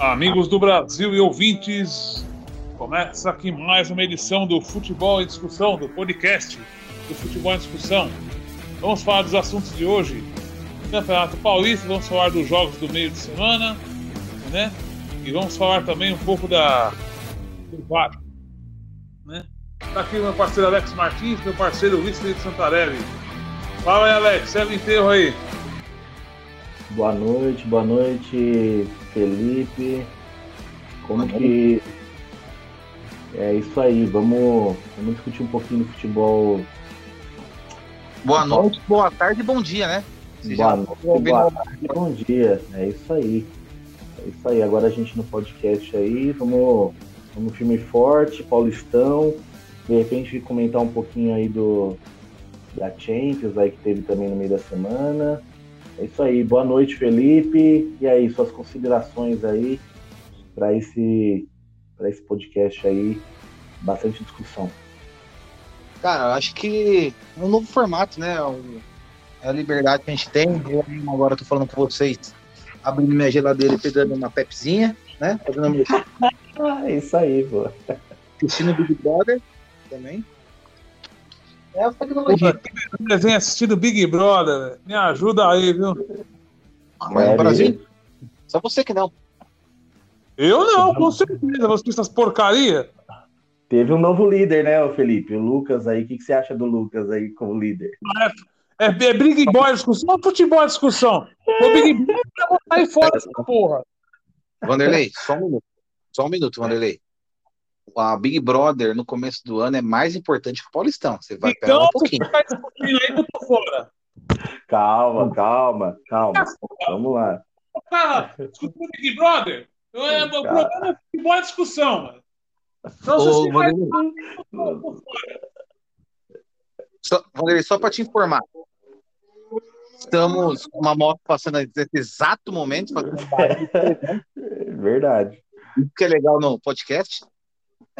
Amigos do Brasil e ouvintes, começa aqui mais uma edição do Futebol em Discussão, do podcast do Futebol em Discussão. Vamos falar dos assuntos de hoje. Campeonato Paulista, vamos falar dos jogos do meio de semana, né? E vamos falar também um pouco da do VAR, né? Tá aqui meu parceiro Alex Martins, meu parceiro Luiz Felipe Santarelli. Fala aí, Alex, serve enterro aí. Boa noite, boa noite, Felipe. Como que. É isso aí, vamos, vamos discutir um pouquinho do futebol. Boa noite, boa tarde e bom dia, né? Você Boa já- noite, boa tarde, bom dia. É isso aí. É isso aí. Agora a gente no podcast aí, vamos, vamos firme e forte, Paulistão. De repente comentar um pouquinho aí do da Champions aí que teve também no meio da semana. É isso aí. Boa noite, Felipe. E aí, suas considerações aí para esse para esse podcast aí, bastante discussão. Cara, eu acho que é um novo formato, né? É a liberdade que a gente tem. Eu agora tô falando com vocês, abrindo minha geladeira e pegando uma pepzinha, né? Fazendo Ah, é isso aí, pô. assistindo Big Brother também. É a tecnologia. Desenho assistindo Big Brother, me ajuda aí, viu? Mas no Brasil, só você que não. Eu não, com certeza, você essas porcaria. Teve um novo líder, né, o Felipe? O Lucas aí. O que, que você acha do Lucas aí como líder? É, é Big Boy discussão ou futebol discussão? O Big Boy eu vou sair fora dessa porra. Vanderlei, só um minuto. Só um minuto, Vanderlei. A Big Brother no começo do ano é mais importante que o Paulistão. Você vai Então, um pouquinho. você faz esse pouquinho aí que eu tô fora. Calma, calma, calma. Vamos lá. O cara discutindo Big Brother, eu, é, o problema é futebol discussão, mano. Então, Ô, você faz Vanderlei, eu tô fora. Só, Vanderlei, só para te informar. Estamos com uma moto passando nesse exato momento, fazendo um barulho, Verdade. isso que é legal no podcast.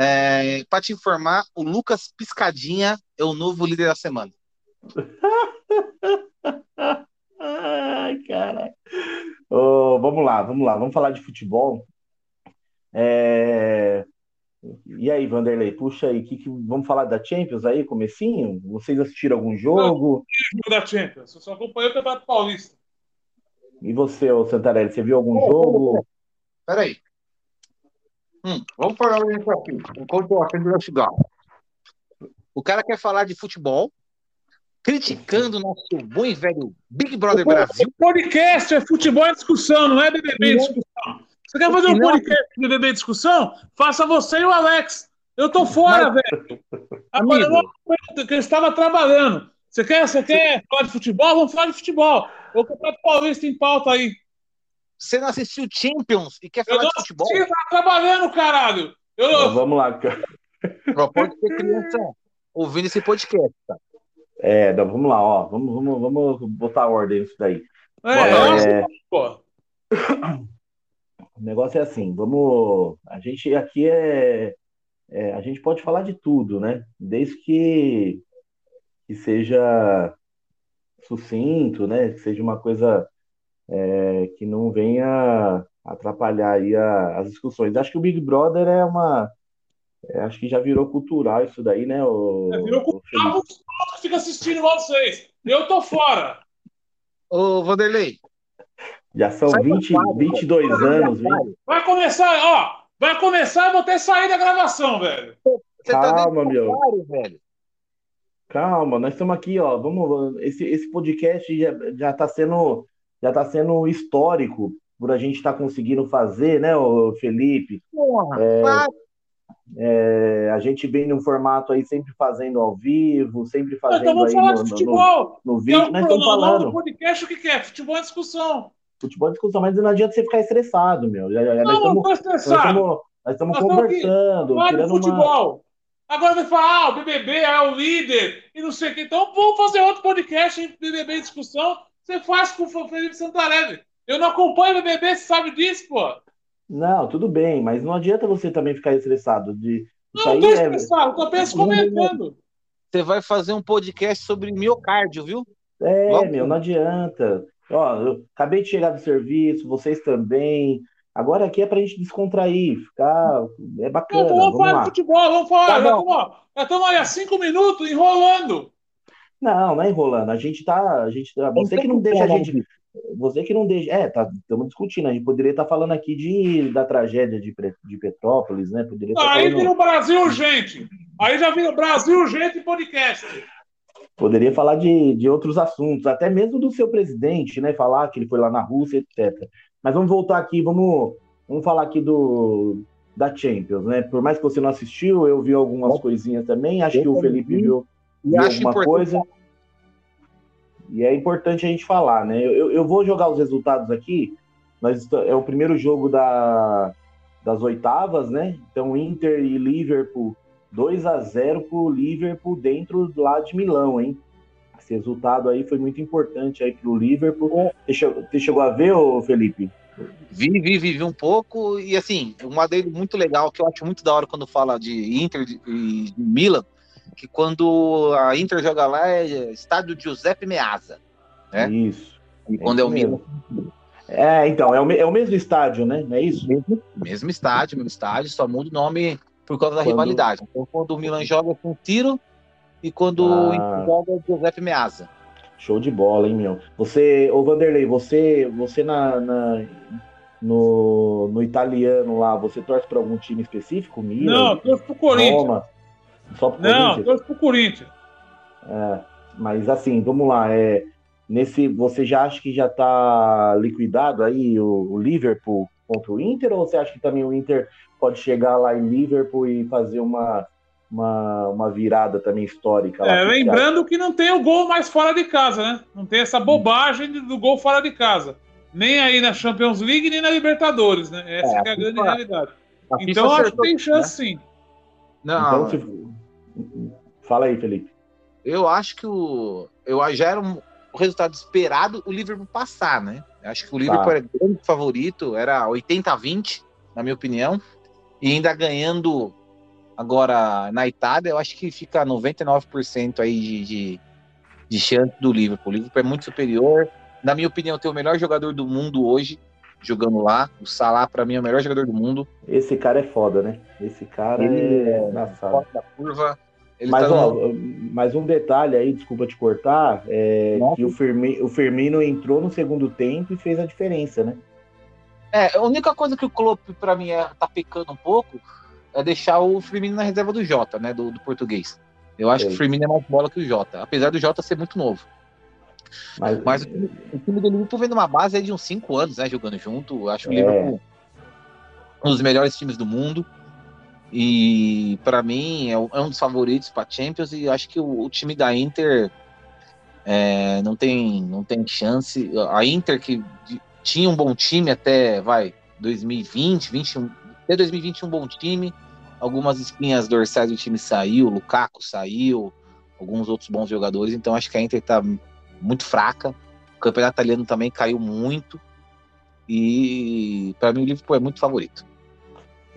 É, para te informar, o Lucas Piscadinha é o novo líder da semana. Ai, cara. Ô, vamos lá, vamos lá. Vamos falar de futebol. É, E aí, Vanderlei, puxa aí. Que que... Vamos falar da Champions aí, comecinho? Vocês assistiram algum jogo? Jogo da Champions, eu só acompanhei o Campeonato Paulista. E você, ô Santarelli, você viu algum jogo? Peraí. Hum, vamos falar isso aqui, enquanto eu acendo meu cigarro. O cara quer falar de futebol, criticando o nosso bom e velho Big Brother Brasil. O podcast é futebol em discussão, não é BBB em discussão. Você quer fazer um podcast de BBB discussão? Faça você e o Alex. Eu tô fora, velho. Agora, eu Amigo. que eu estava trabalhando. Você quer, você quer falar de futebol? Vamos falar de futebol. O Campeonato Paulista em pauta aí. Você não assistiu Champions e quer Eu falar não de futebol? eu tava trabalhando, caralho. Eu, Então, vamos lá. Só pode ter criança ouvindo esse podcast. Tá? É, não, vamos lá, ó. Vamos, vamos, vamos botar ordem nisso daí. é, É, pô. O negócio é assim, vamos. A gente aqui é, é, A gente pode falar de tudo, né? Desde que, que seja sucinto, né? Que seja uma coisa é, que não venha atrapalhar aí a- as discussões. Acho que o Big Brother é uma. é, acho que já virou cultural isso daí, né? O, É, virou o? Ah, os que fica assistindo vocês. Eu tô fora. Ô, Vanderlei, Já são Sai 20, do quadro, 22 anos, 20, Vai começar, ó. Vai começar, eu vou ter sair da gravação, velho. você tá Calma, dentro meu. do armário, velho. Calma, nós estamos aqui, ó. Vamos, esse, esse podcast já, já está sendo, já tá sendo histórico por a gente estar conseguindo fazer, né, Felipe? Porra, É, para, É, a gente vem num formato aí sempre fazendo ao vivo, sempre fazendo Então vamos aí falar no, de no, futebol. no, no Que é vídeo. Nós estamos falando podcast, o que, que é? Futebol em discussão. futebol de discussão, mas não adianta você ficar estressado, meu. Já, já, nós Não, não estamos, tô nós estressado. nós estamos Nós aqui conversando, de tirando uma. futebol. Agora vai falar, ah, o BBB é o líder e não sei o que. Então vamos fazer outro podcast em BBB em discussão. Você faz com o Felipe Santarelli. Eu não acompanho o BBB, você sabe disso, pô. Não, tudo bem, mas não adianta você também ficar estressado. De, isso Não, não tô é. estressado, tô apenas comentando. Você vai fazer um podcast sobre miocárdio, viu? É, Vamos. meu, não adianta. Ó, eu acabei de chegar do serviço, vocês também. Agora aqui é pra gente descontrair, ficar. É bacana. Não, vamos, falar de futebol, vamos falar. Tá já estamos aí há cinco minutos enrolando. Não, não é enrolando. A gente tá. A gente, tá, você que não deixa a gente. Você que não deixa. É, tá, estamos discutindo. A gente poderia estar tá falando aqui de, da tragédia de, de Petrópolis, né? Poderia tá aí falando... vira o Brasil gente. Aí já vira Brasil gente podcast. Poderia falar de, de outros assuntos, até mesmo do seu presidente, né? Falar que ele foi lá na Rússia, etc. Mas vamos voltar aqui, vamos, vamos falar aqui do da Champions, né? Por mais que você não assistiu, eu vi algumas coisinhas também. Acho que o Felipe viu, viu alguma coisa. E é importante a gente falar, né? Eu, eu vou jogar os resultados aqui. Nós, é o primeiro jogo da, das oitavas, né? Então, Inter e Liverpool, 2 a 0 pro Liverpool dentro lá de Milão, hein? Esse resultado aí foi muito importante aí pro Liverpool. Você chegou, você chegou a ver, ô Felipe? Vi, vi, vi, vi um pouco. E assim, um adendo muito legal que eu acho muito da hora quando fala de Inter e Milan que quando a Inter joga lá é estádio Giuseppe Meazza, né? Isso. E é quando é o Milan. É, então, é o, é o mesmo estádio, né? Não é isso? Mesmo, mesmo estádio, mesmo estádio, só muda o nome por causa da quando... rivalidade. Então, quando o Milan joga com tiro e quando ah. o Inter joga é Giuseppe Meazza. Show de bola, hein, meu? Você, ô Vanderlei, você, você na, na no, no italiano lá, você torce para algum time específico? Milan? Não, torço pro Corinthians. Roma. Só pro Não, Corinthians? torço pro Corinthians. É, mas assim, vamos lá. É, nesse, você já acha que já está liquidado aí o, o, Liverpool contra o Inter? Ou você acha que também o Inter pode chegar lá em Liverpool e fazer uma, uma, uma virada também histórica? Lá, é, lembrando que não tem o gol mais fora de casa, né? Não tem essa bobagem do gol fora de casa. Nem aí na Champions League, nem na Libertadores, né? Essa é, é a grande realidade. Então acho que tem chance né? sim. Não. Então, se... Fala aí, Felipe. Eu acho que o. Eu já era um, o resultado esperado o Liverpool passar, né? Eu acho que o Liverpool tá. era grande favorito, era 80 a 20, na minha opinião. E ainda ganhando agora na Itália, eu acho que fica 99% aí de, de, de chance do Liverpool. O Liverpool é muito superior. Na minha opinião, tem o melhor jogador do mundo hoje jogando lá. O Salah, para mim, é o melhor jogador do mundo. Esse cara é foda, né? Esse cara ele é, sala. da curva. Ele mas, tá ó, no... mas um detalhe aí, desculpa te cortar, é Nossa. que o Firmino, o Firmino entrou no segundo tempo e fez a diferença, né? É, a única coisa que o Klopp, para mim, é, tá pecando um pouco é deixar o Firmino na reserva do Jota, né? Do, do português. Eu acho é. que o Firmino é mais bola que o Jota, apesar do Jota ser muito novo. Mas, Mas o, time, o time do Liverpool vem numa base aí de uns 5 anos, né? Jogando junto. Acho o é. Liverpool um dos melhores times do mundo. E para mim é, é, um dos favoritos para Champions. E acho que o, o time da Inter é, não, tem, não tem chance. A Inter que tinha um bom time até vai 2020, 21, até 2021 um bom time. Algumas espinhas dorsais do time saiu, Lukaku saiu, alguns outros bons jogadores. Então acho que a Inter tá muito fraca. O campeonato italiano também caiu muito. E para mim o Liverpool é muito favorito.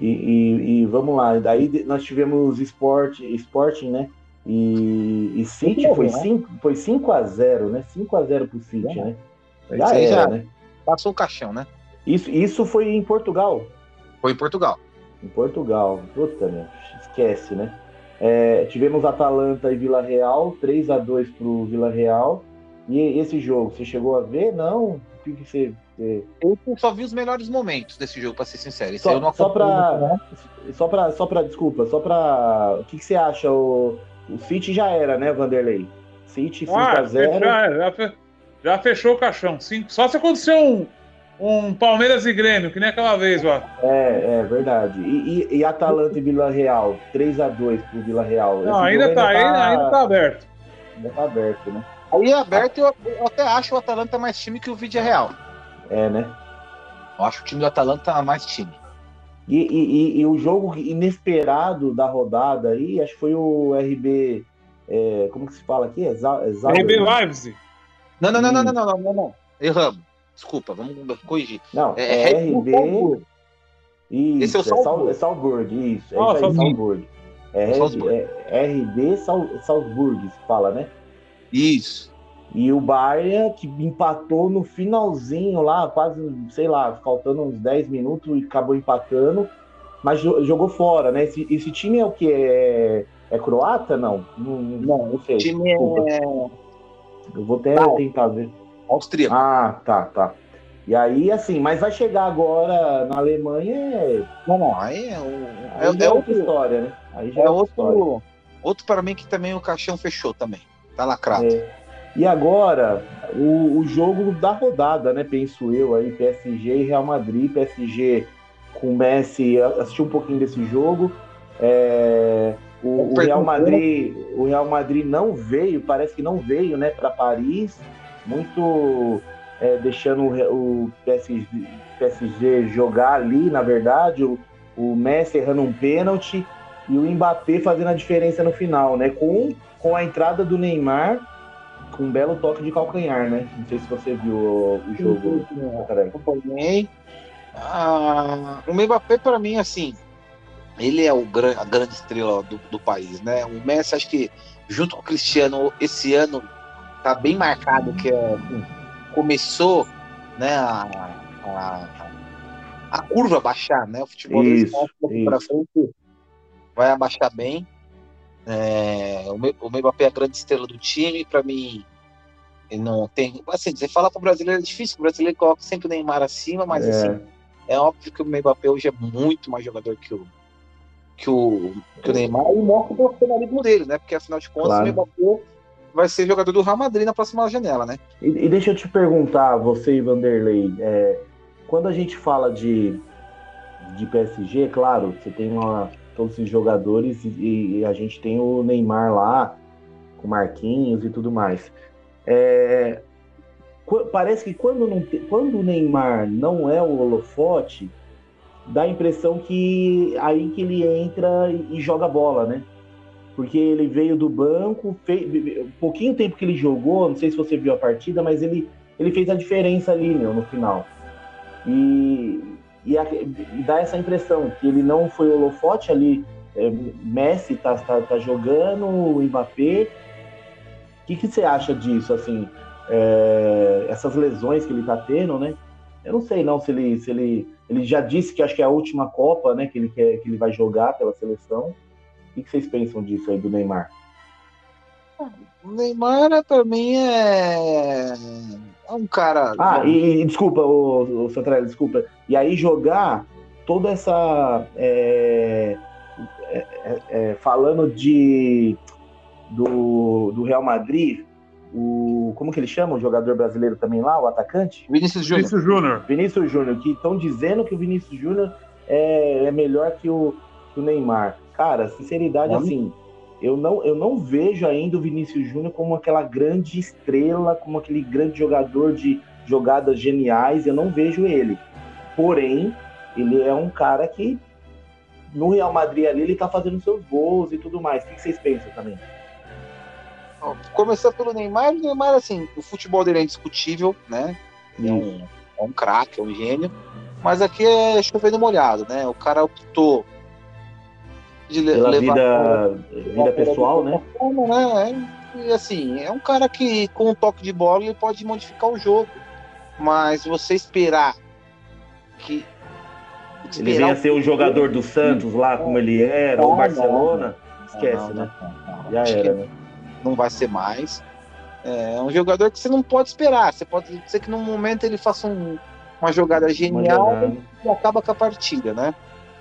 E, e, e, vamos lá, daí nós tivemos Sport, Sporting, né? E, e City foi 5 né? foi 5 a 0 né? 5 a 0 pro City, é. né? Já era, já né? Passou o caixão, né? Isso, isso foi em Portugal? Foi em Portugal. Em Portugal. Puta, meu, esquece, né? É, tivemos Atalanta e Vila Real, 3 a 2 pro Vila Real. E esse jogo, você chegou a ver? Não? O que, que você, você, Eu só vi os melhores momentos desse jogo, para ser sincero. Esse só, só para só para só para desculpa, só para o que, que você acha? O, o City já era, né, Vanderlei? City 5 ah, a 0. Já, já, já, fechou o caixão. Cinco, só se acontecer um, um Palmeiras e Grêmio, que nem aquela vez, ó. É, é verdade. E, e, e Atalanta e Vila Real, 3 a 2 pro Vila Real. Não, ainda tá, ainda, tá, ainda tá aberto. Ainda tá aberto, né? Aí aberto, eu, eu, até acho o Atalanta mais time que o Vídeo Real. É, né? Eu acho o time do Atalanta mais time. E, e, e, o jogo inesperado da rodada aí, acho que foi o RB. É, como que se fala aqui? Exa, RB Leipzig. Não, não, não, não, não, não, não, não. Erramos. Desculpa, vamos corrigir. Não, é, é RB. Isso, Esse é o Salzburg. É Salzburg, isso. É oh, aí, Salzburg. É, é, RB Salzburg, se fala, né? Isso. E o Bayern, que empatou no finalzinho lá, quase, sei lá, faltando uns 10 minutos e acabou empatando, mas jogou fora, né? Esse, esse time é o que? É, é croata? Não, não, não, não sei. O time é. Eu vou até não. tentar ver. Austríaco. Ah, tá, tá. E aí, assim, mas vai chegar agora na Alemanha. É... Não, não, aí é, o, aí é, é outra história, né? Aí já é, é outro, história. outro para mim que também o caixão fechou também. Tá lacrado. É. E agora, o, o, jogo da rodada, né? Penso eu aí, PSG e Real Madrid. PSG com Messi, assisti um pouquinho desse jogo. É, o, o, Real Madrid, o Real Madrid não veio, parece que não veio, né, para Paris, muito é, deixando o, o PSG, PSG, jogar ali, na verdade, o, o Messi errando um pênalti e o Mbappé fazendo a diferença no final, né, com, com a entrada do Neymar com um belo toque de calcanhar, né? Não sei se você viu o, jogo. Acompanhei. Ah, o Mbappé, para mim, assim, ele é o gran, a grande estrela do, do, país, né? O Messi, acho que junto com o Cristiano, esse ano tá bem marcado que é, assim, começou, né, a, a, a, curva baixar, né? O futebol isso, para frente vai abaixar bem. É, o, Mbappé é a grande estrela do time, para mim ele não tem. Assim, você fala para o brasileiro é difícil, o brasileiro coloca sempre o Neymar acima, mas é. assim, é óbvio que o Mbappé hoje é muito mais jogador que o, que o, que o Neymar e mostra o profissionalismo dele, né? Porque afinal de contas claro. o Mbappé vai ser jogador do Real Madrid na próxima janela, né? E, e deixa eu te perguntar, você e Vanderlei, é, quando a gente fala de, de PSG, claro, você tem uma, todos esses jogadores e, e, a gente tem o Neymar lá, com Marquinhos e tudo mais. É, parece que quando, não, quando o Neymar não é o holofote, dá a impressão que aí que ele entra e, e joga bola, né? Porque ele veio do banco, fez, pouquinho tempo que ele jogou, não sei se você viu a partida, mas ele, ele fez a diferença ali, meu, no final. E, e, a, e dá essa impressão que ele não foi holofote ali. É, Messi tá, tá, tá jogando, o Mbappé, o que, que você acha disso, assim? É, essas lesões que ele tá tendo, né? Eu não sei não se ele, se ele, ele já disse que acho que é a última Copa, né? Que ele quer, que ele vai jogar pela seleção. O que, vocês pensam disso aí do Neymar? O Neymar para mim é... é um cara. Ah, e, e desculpa, o, o Santarelli, desculpa. E aí jogar toda essa é, é, é, é falando de do, do Real Madrid, o como que ele chama, o jogador brasileiro também lá, o atacante? Vinícius Júnior. Vinícius Júnior. Vinícius Júnior, que estão dizendo que o Vinícius Júnior é, é melhor que o, que o Neymar. Cara, sinceridade, assim, eu não, eu não vejo ainda o Vinícius Júnior como aquela grande estrela, como aquele grande jogador de jogadas geniais, eu não vejo ele. Porém, ele é um cara que no Real Madrid ali ele tá fazendo seus gols e tudo mais. O que vocês pensam também? Começar pelo Neymar, o Neymar, assim, o futebol dele é indiscutível, né? É um, é um craque, é um gênio. Mas aqui é chovendo molhado, né? O cara optou de Pela levar vida, vida pessoal, né? né? E assim, é um cara que com um toque de bola ele pode modificar o jogo. Mas você esperar que ele venha ser o jogador do Santos lá, como ele era, ou Barcelona, esquece, né? Já era, né? não vai ser mais. É um jogador que você não pode esperar. Você pode ser que num momento ele faça um, uma jogada genial e acaba com a partida, né?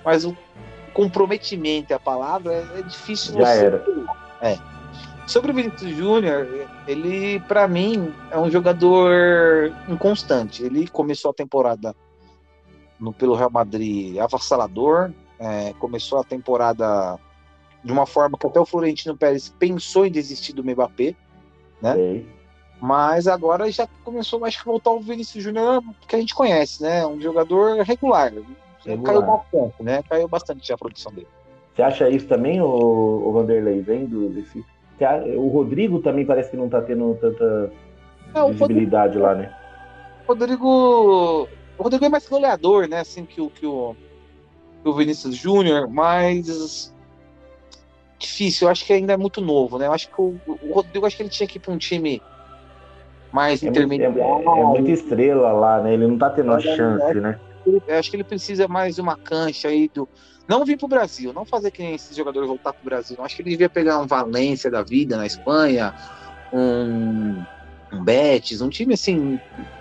Mas o comprometimento é a palavra é, é difícil. Já você... era. É. Sobre o Vinícius Júnior, ele, para mim, é um jogador inconstante. Ele começou a temporada no, pelo Real Madrid avassalador, é, começou a temporada de uma forma que até o Florentino Pérez pensou em desistir do Mbappé, né? Mas agora já começou mais que voltar o Vinícius Júnior que a gente conhece, né? Um jogador regular. Caiu bastante, né? Caiu bastante a produção dele. Você acha isso também, o, o Vanderlei, vendo desse. O Rodrigo também parece que não tá tendo tanta é, visibilidade Rodrigo, lá, né? O Rodrigo. O Rodrigo é mais goleador, né? Assim que o, que o, que o Vinícius Júnior, mas difícil, eu acho que ainda é muito novo, né? Eu acho que o, o Rodrigo acho que ele tinha que ir para um time mais É, muito- intermediário. é- é muita estrela lá, né? Ele não tá tendo a chance, né? Eu acho que ele precisa mais de uma cancha aí do. Não vir pro Brasil, não fazer que nem esses jogadores voltar pro Brasil. Eu acho que ele devia pegar um Valência da vida na Espanha, um, um Betis, um time assim,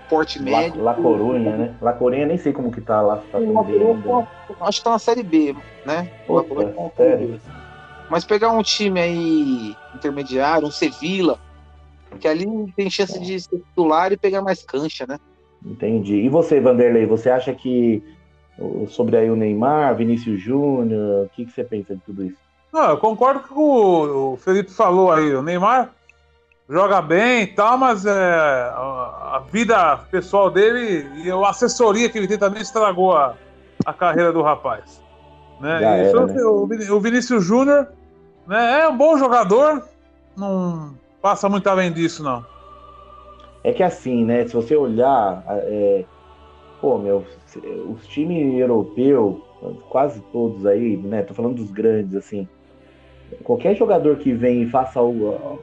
porte La, médio. La Corunha, né? La Corunha nem sei como que tá lá, tá ainda. Acho que tá na Série B, né? La Puta, sério? Mas pegar um time aí intermediário, um Sevilla, que ali tem chance de ser titular e pegar mais cancha, né? Entendi. E você, Vanderlei, você acha que sobre aí o Neymar, Vinícius Júnior, o que, que você pensa de tudo isso? Não, eu concordo com o que o Felipe falou aí. O Neymar joga bem e tal, mas é, a, vida pessoal dele e a assessoria que ele tem também estragou a, a carreira do rapaz. Né? Era, foi né? o, o Vinícius Júnior né, é um bom jogador, não passa muito além disso, não. É que assim, né? Se você olhar, é, pô, meu, os times europeus, quase todos aí, né? Tô falando dos grandes, assim. Qualquer jogador que vem e faça o.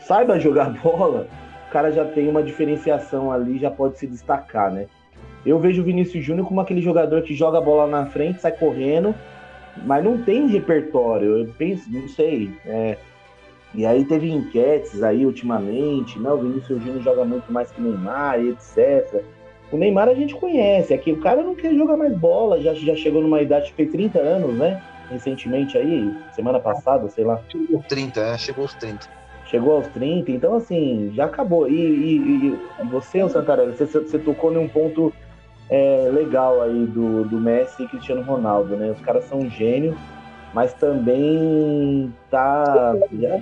saiba jogar bola, o cara já tem uma diferenciação ali, já pode se destacar, né? Eu vejo o Vinícius Júnior como aquele jogador que joga a bola na frente, sai correndo, mas não tem repertório. Eu penso, não sei. é, e aí teve enquetes aí ultimamente, né? O Vinícius Júnior joga muito mais que o Neymar, e etc. O Neymar a gente conhece, é que o cara não quer jogar mais bola, já, já chegou numa idade, fez 30 anos, né? Recentemente aí, semana passada, sei lá, Chegou aos 30, é, chegou aos 30. chegou aos 30, então assim, já acabou. E, e- e- você, ô Santarelli, você, você tocou num ponto é, legal aí do, do Messi e Cristiano Ronaldo, né? Os caras são gênios, mas também tá. Já,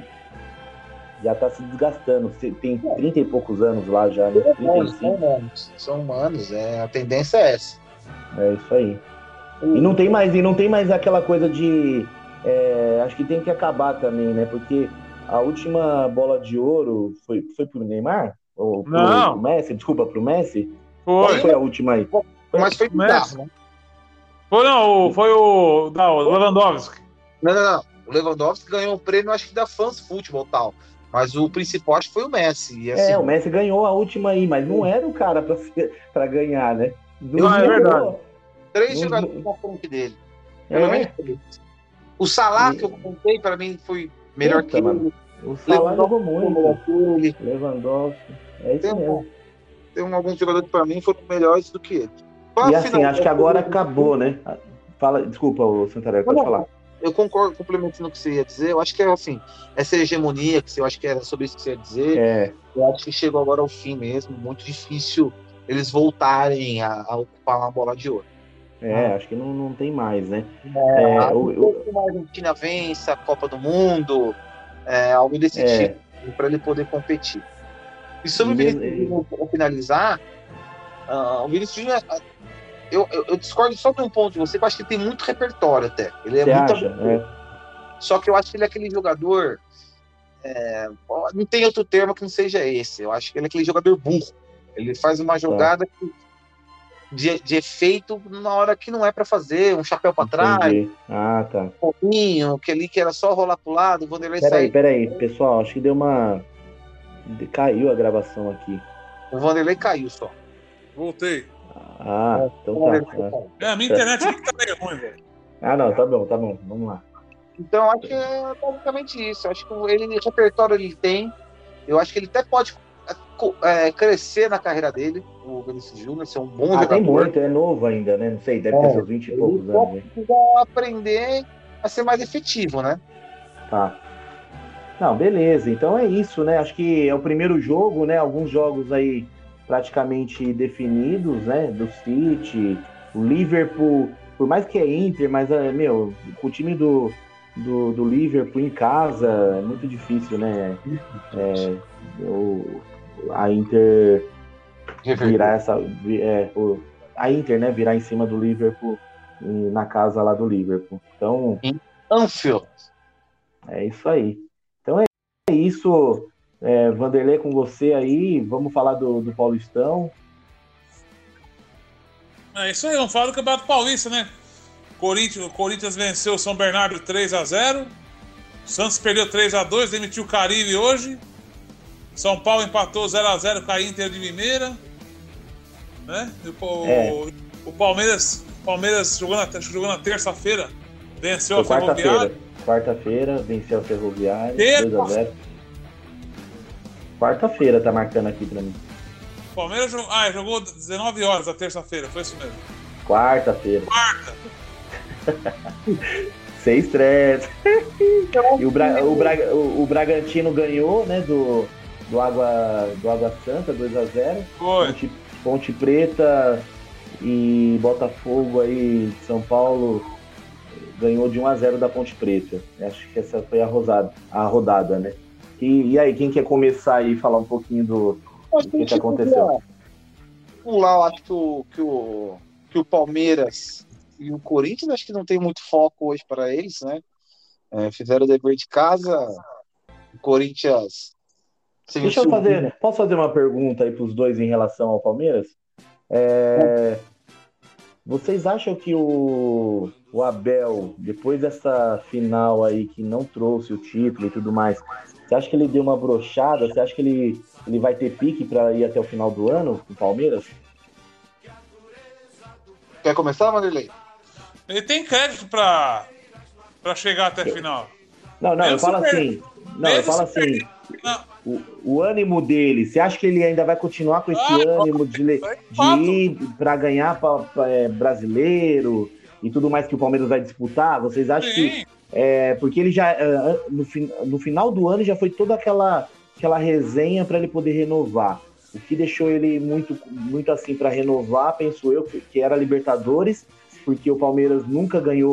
já tá se desgastando. Você Tem 30 e poucos anos lá já, né? São 35. humanos, são humanos, é, a tendência é essa. É isso aí. E não tem mais, e não tem mais aquela coisa de. é, acho que tem que acabar também, né? Porque a última bola de ouro foi, foi pro Neymar? Ou pro, Não. pro Messi? Desculpa, pro Messi? Qual Foi. foi a última aí? Mas foi Messi. bizarro, né? Foi, não, o- foi o, não, o Lewandowski. Não, não, não. O Lewandowski ganhou o prêmio, acho que da Fans Futebol e tal. Mas o principal acho que foi o Messi. E, assim, É, o Messi ganhou a última aí, mas não era o cara pra ganhar, né? Não, é ganhou. verdade. três não- jogadores na frente dele. Pelo É, menos três. O Salah, E- que eu contei, pra mim foi melhor Puta, que mano. ele. o Salah jogou muito. Lewandowski. É isso Tem um- mesmo. Tem um- alguns jogadores pra mim foram melhores do que ele. E assim, acho que agora acabou, né? Fala, desculpa, o Santarelli, pode Não, falar. Eu concordo, complementando o que você ia dizer. Eu acho que é assim, essa hegemonia, que você- eu acho que era sobre isso que você ia dizer. É, Eu acho que chegou agora ao fim mesmo. Muito difícil eles voltarem a, a ocupar uma bola de ouro. é, acho que não, não tem mais, né? É, É, a- o- o- a Argentina vença a Copa do Mundo, é, algo desse É. tipo, para ele poder competir. E sobre o E Vinícius ele- Júnior, para finalizar, ah, o Vinícius Júnior, ah, eu, eu, eu discordo só de um ponto de você, que eu acho que ele tem muito repertório até. Ele é Você muito acha? É. Só que eu acho que ele é aquele jogador. é, não tem outro termo que não seja esse. Eu acho que ele é aquele jogador burro. Ele faz Tá. uma jogada que- de, de efeito na hora que não é para fazer, um chapéu para trás. Ah, tá. um pouquinho, que ali que era só rolar pro lado, o Vanderlei Peraí, saiu. peraí, pessoal, acho que deu uma. Caiu a gravação aqui. O Vanderlei caiu só. Voltei. Ah, O então Vanderlei tá. caiu. É, a minha internet aqui tá meio ruim, velho. Ah, não, tá bom, tá bom. Vamos lá. Então eu acho que é basicamente isso. Acho que ele repertório ele tem. Eu acho que ele até pode é, é, crescer na carreira dele, o Vinícius Júnior, ser um bom Ah, jogador. tem muito, é novo ainda, né? Não sei, deve ter É, seus 20 e poucos anos. precisa aprender a ser mais efetivo, né? Tá. Não, beleza. Então é isso, né? Acho que é o primeiro jogo, né? Alguns jogos aí praticamente definidos, né? Do City, o Liverpool, por mais que é Inter, mas, é, meu, o time do, do, do Liverpool em casa é muito difícil, né? É, o, a Inter virar essa. É, o, a Inter, né? Virar em cima do Liverpool na casa lá do Liverpool. Então. Anfield. É isso aí. Então é isso, é, Vanderlei, com você aí. Vamos falar do, do Paulistão. É isso aí, vamos falar do Campeonato Paulista, né? Corinthians, o Corinthians venceu o São Bernardo 3 a 0 O Santos perdeu 3 a 2 demitiu o Caribe hoje. São Paulo empatou 0x0 com a Inter de Limeira. Né? O, É. o Palmeiras, Palmeiras jogou na, jogou na terça-feira, venceu Foi a Ferroviária. quarta-feira. Quarta-feira, venceu o Ferroviário, Terça. 2x0. Quarta-feira tá marcando aqui pra mim. Palmeiras jogou, ah, jogou 19 horas a terça-feira, foi isso mesmo. Quarta-feira. Quarta. Sem estresse. E o, Bra- o, Bra- o- Bragantino ganhou, né, do, do, Água, do Água Santa, 2x0. Foi. Ponte, Ponte Preta e Botafogo aí, São Paulo, ganhou de 1x0 da Ponte Preta. Acho que essa foi a, rosada, a rodada, né? E, e aí, quem quer começar aí e falar um pouquinho do, Acho o que, que aconteceu? Pular, eu acho que o, que, o, que o Palmeiras e o Corinthians, acho que não tem muito foco hoje para eles, né? É, fizeram o dever de casa. O Corinthians. Deixa eu fazer. Posso fazer uma pergunta aí para os dois em relação ao Palmeiras? É, vocês acham que o, o Abel, depois dessa final aí que não trouxe o título e tudo mais, você acha que ele deu uma brochada? Você acha que ele, ele vai ter pique para ir até o final do ano com o Palmeiras? Quer começar, Vanderlei? Ele tem crédito pra, pra chegar até a final. Não, não, eu falo per- assim. Não, eu falo assim. Não. O, o ânimo dele, você acha que ele ainda vai continuar com esse Ah, ânimo de, le- de ir para ganhar pra, pra, é, brasileiro e tudo mais que o Palmeiras vai disputar? Vocês acham que. É, porque ele já. é, no, fin- no final do ano já foi toda aquela, aquela resenha para ele poder renovar. O que deixou ele muito, muito assim para renovar, penso eu, que era Libertadores, porque o Palmeiras nunca ganhou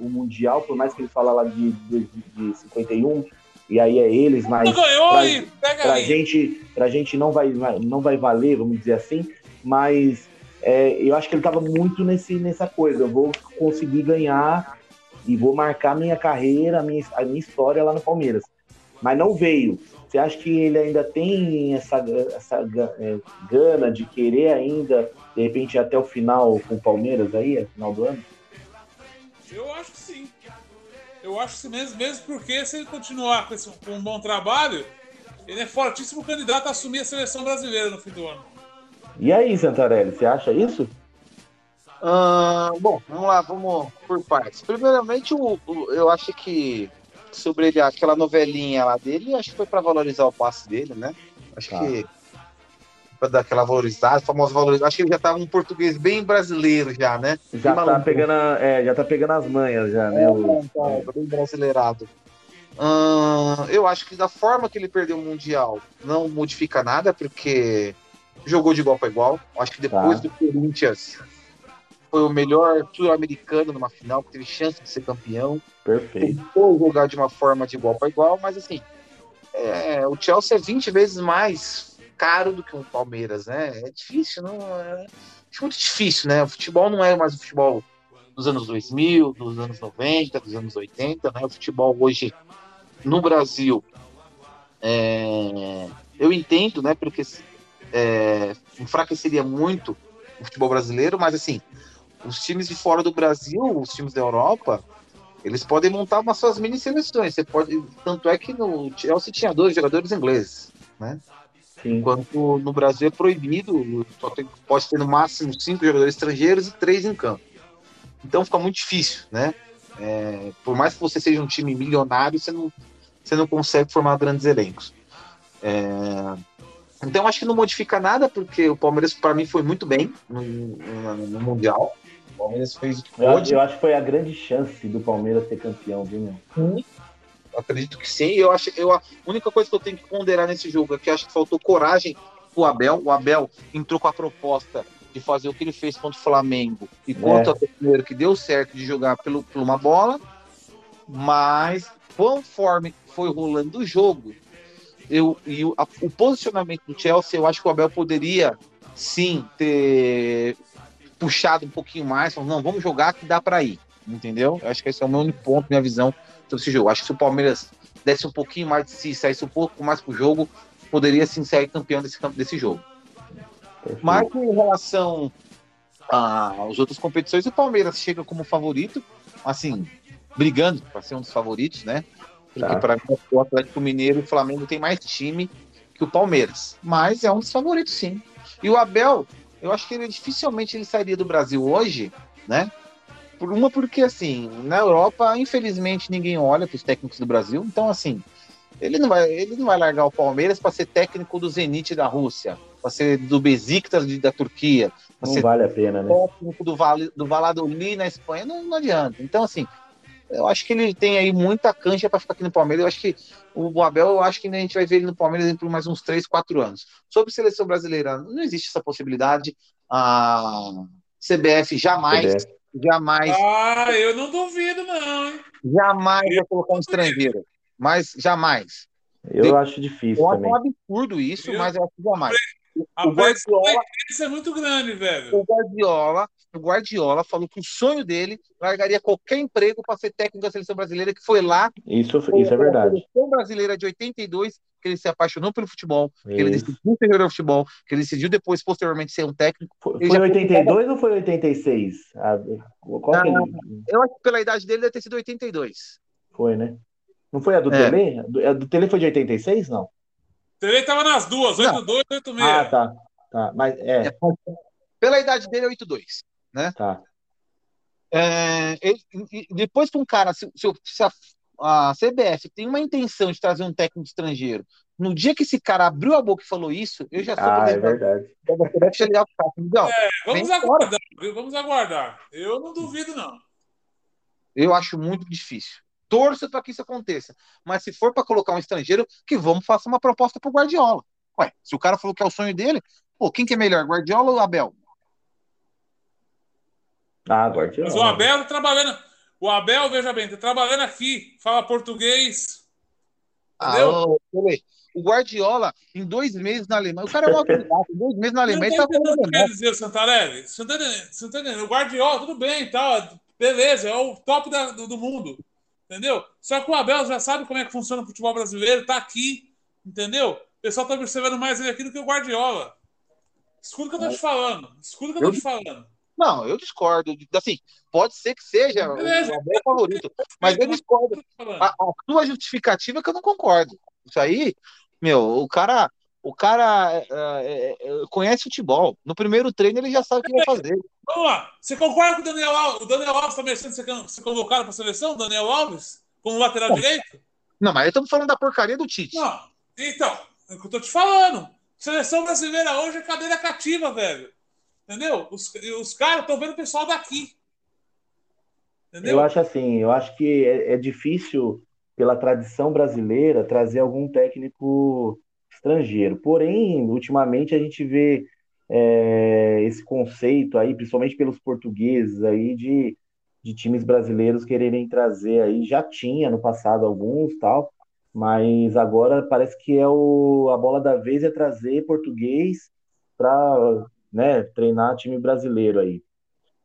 o Mundial, por mais que ele fala lá de, de, de 51, e aí é eles, mas ganhou pra- e pega pra aí. gente, pra gente não vai, não vai valer, vamos dizer assim, mas é, eu acho que ele tava muito nesse, nessa coisa. Eu vou conseguir ganhar e vou marcar minha carreira, a minha, a minha história lá no Palmeiras. Mas não veio. Você acha que ele ainda tem essa, essa é, gana de querer ainda, de repente, ir até o final com o Palmeiras aí, final do ano? Eu acho que sim. Eu acho que sim, mesmo, mesmo porque se ele continuar com, esse, com um bom trabalho, ele é fortíssimo candidato a assumir a seleção brasileira no fim do ano. E aí, Santarelli, você acha isso? Ah, bom, vamos lá, vamos por partes. Primeiramente, o, o- eu acho que sobre ele, aquela novelinha lá dele, acho que foi para valorizar o passe dele, né? Acho Tá. que para dar aquela valorizada, famosa valorizada. Acho que ele já tava um português bem brasileiro já, né? Já Bem tá, maluco. pegando, a- é, já tá pegando as manhas, já, né? o- Tá, bem brasileirado. Ahn, eu acho que da forma que ele perdeu o Mundial não modifica nada, porque jogou de igual para igual. Acho que depois Tá. do Corinthians foi o melhor sul-americano numa final, que teve chance de ser campeão. Perfeito. Tentou jogar de uma forma de igual para igual, mas assim, é, o Chelsea é 20 vezes mais caro do que o Palmeiras, né? É difícil, não é, muito difícil, né? O futebol não é mais o futebol dos anos 2000, dos anos 90, dos anos 80, né? O futebol hoje no Brasil, é, eu entendo, né? Porque é, enfraqueceria muito o futebol brasileiro, mas assim, os times de fora do Brasil, os times da Europa, eles podem montar umas suas mini seleções. Você pode, tanto é que no Chelsea tinha dois jogadores ingleses, né? Sim. Enquanto no Brasil é proibido, só tem- pode ter no máximo cinco jogadores estrangeiros e três em campo. Então fica muito difícil, né? É, por mais que você seja um time milionário, você não, você não consegue formar grandes elencos. É, então acho que não modifica nada, porque o Palmeiras, para mim, foi muito bem no, no- no Mundial. O Palmeiras fez o que Eu, eu acho que foi a grande chance do Palmeiras ser campeão, viu, meu? Acredito que sim. Eu acho, eu, a única coisa que eu tenho que ponderar nesse jogo é que acho que faltou coragem pro Abel. O Abel entrou com a proposta de fazer o que ele fez contra o Flamengo e contra o primeiro que deu certo de jogar pelo, por uma bola, mas conforme foi rolando o jogo, eu, e o, a- o posicionamento do Chelsea, eu acho que o Abel poderia sim ter puxado um pouquinho mais, falando, não, vamos jogar que dá para ir, entendeu? Eu acho que esse é o meu único ponto, minha visão sobre esse jogo. Acho que se o Palmeiras desse um pouquinho mais de si, saísse um pouco mais pro jogo, poderia sim sair campeão desse, desse jogo. Perfeito. Mas em relação às outras competições, o Palmeiras chega como favorito, assim, brigando para ser um dos favoritos, né? Porque Tá. para mim o Atlético Mineiro e o Flamengo tem mais time que o Palmeiras. Mas é um dos favoritos, sim. E o Abel, eu acho que ele dificilmente ele sairia do Brasil hoje, né? Por uma porque assim, na Europa, infelizmente ninguém olha para os técnicos do Brasil, então assim, ele não vai, ele não vai largar o Palmeiras para ser técnico do Zenit da Rússia, para ser do Besiktas da Turquia, não vale a pena, né? Técnico do, Val, do Valladolid na Espanha, não, não adianta. Então assim, eu acho que ele tem aí muita cancha para ficar aqui no Palmeiras. Eu acho que o Abel, eu acho que a gente vai ver ele no Palmeiras por mais uns 3, 4 anos. Sobre seleção brasileira, não existe essa possibilidade. A CBF jamais, CBF. jamais. Ah, eu não duvido, não, hein? Jamais vai colocar um estrangeiro. Mas jamais. Eu acho difícil. Eu também. acho um absurdo isso, eu... mas eu acho jamais. A o Guardiola, é muito grande, velho. O Guardiola, o Guardiola falou que o sonho dele largaria qualquer emprego para ser técnico da seleção brasileira, que foi lá. Isso, isso é verdade. A seleção brasileira de 82, que ele se apaixonou pelo futebol, que ele decidiu ser jogador de futebol, que ele decidiu depois, posteriormente, ser um técnico. Foi, foi 82 ou foi 86? Ah, qual ah. Eu acho que pela idade dele deve ter sido 82. Foi, né? Não foi a do é. Tele? A do Tele foi de 86, não? Tele tava nas duas, 8-2 e 8-6. Ah, tá. tá. Mas, é. é. Pela idade dele é 8-2, né? Tá. É, ele, depois que um cara, se, se, se a, a, CBF tem uma intenção de trazer um técnico estrangeiro, no dia que esse cara abriu a boca e falou isso, eu já sou Ah, é verdade. É, vamos aguardar, vamos aguardar. Eu não duvido, não. Eu acho muito difícil torça para que isso aconteça. Mas se for para colocar um estrangeiro, que vamos fazer uma proposta para o Guardiola. Ué, se o cara falou que é o sonho dele, pô, quem que é melhor, Guardiola ou Abel? Ah, Guardiola. Mas o Abel tá trabalhando. O Abel, veja bem, tá trabalhando aqui, fala português. Entendeu? Ah, o Guardiola, em dois meses na Alemanha, o cara é um autoridade, em dois meses na Alemanha, tá falando. O que quer dizer, Santarelli? Você tá entendendo? Você tá entendendo? O Guardiola, tudo bem, tá, beleza, é o top da, do, do mundo. Entendeu? Só que o Abel já sabe como é que funciona o futebol brasileiro, tá aqui, entendeu? O pessoal tá observando mais ele aqui do que o Guardiola. Escuta o que eu tô te falando. Escuta o que eu tô te falando. Não, eu discordo. Assim, pode ser que seja Beleza. o Abel favorito, mas eu discordo. A, a tua justificativa é que eu não concordo. Isso aí, meu, o cara, o cara é, é, conhece futebol. No primeiro treino ele já sabe o que vai fazer. Vamos lá. Você concorda com o Daniel Alves? O Daniel Alves está merecendo ser convocado para a seleção? Daniel Alves? Como lateral não. direito? Não, mas estamos falando da porcaria do Tite. Não. Então, é o que eu tô te falando. Seleção brasileira hoje é cadeira cativa, velho. Entendeu? Os, os caras estão vendo o pessoal daqui. Entendeu? Eu acho assim, eu acho que é, é difícil, pela tradição brasileira, trazer algum técnico estrangeiro. Porém, ultimamente a gente vê é, esse conceito aí, principalmente pelos portugueses aí, de, de times brasileiros quererem trazer aí, já tinha no passado alguns tal, mas agora parece que é o, a bola da vez é trazer português para né, treinar time brasileiro aí.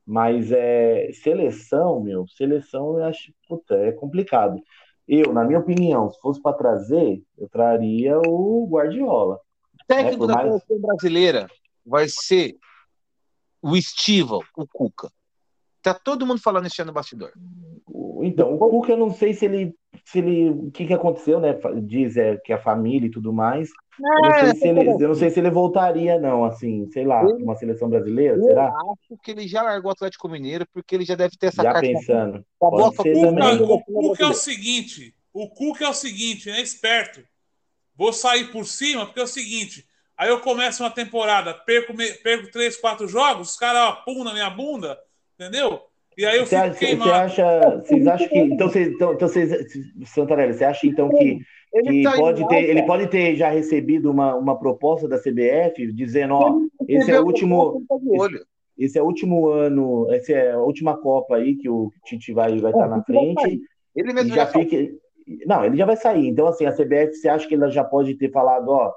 Mas é seleção, meu, seleção eu acho puta, é complicado. Eu, na minha opinião, se fosse para trazer, eu traria o Guardiola. O técnico né, da mais... seleção brasileira vai ser o Estival, o Cuca. Tá todo mundo falando esse ano no bastidor. Então, o Cuca, eu não sei se ele. Se ele o que, que aconteceu, né? Diz é, que a família e tudo mais. É, eu, não sei se ele, eu não sei se ele voltaria, não, assim, sei lá, eu, uma seleção brasileira, eu será? acho que ele já largou o Atlético Mineiro, porque ele já deve ter essa já pensando. Pode ser também. O Cuca é o seguinte, o Cuca é o seguinte, é esperto. Vou sair por cima, porque é o seguinte, aí eu começo uma temporada, perco, perco três, quatro jogos, os caras pum na minha bunda, entendeu? E aí eu você, fico queimado. Você acha, vocês acham que, então, vocês, então, então vocês, Santarelli, você acha então que ele, tá pode ter, ele pode ter já recebido uma, uma proposta da CBF dizendo, ó, esse é o último, esse, esse, é o último ano, essa é a última Copa aí que o Tite vai vai estar tá na frente. Ele mesmo já, já fica, não, ele já vai sair. Então assim, a CBF, você acha que ela já pode ter falado, ó,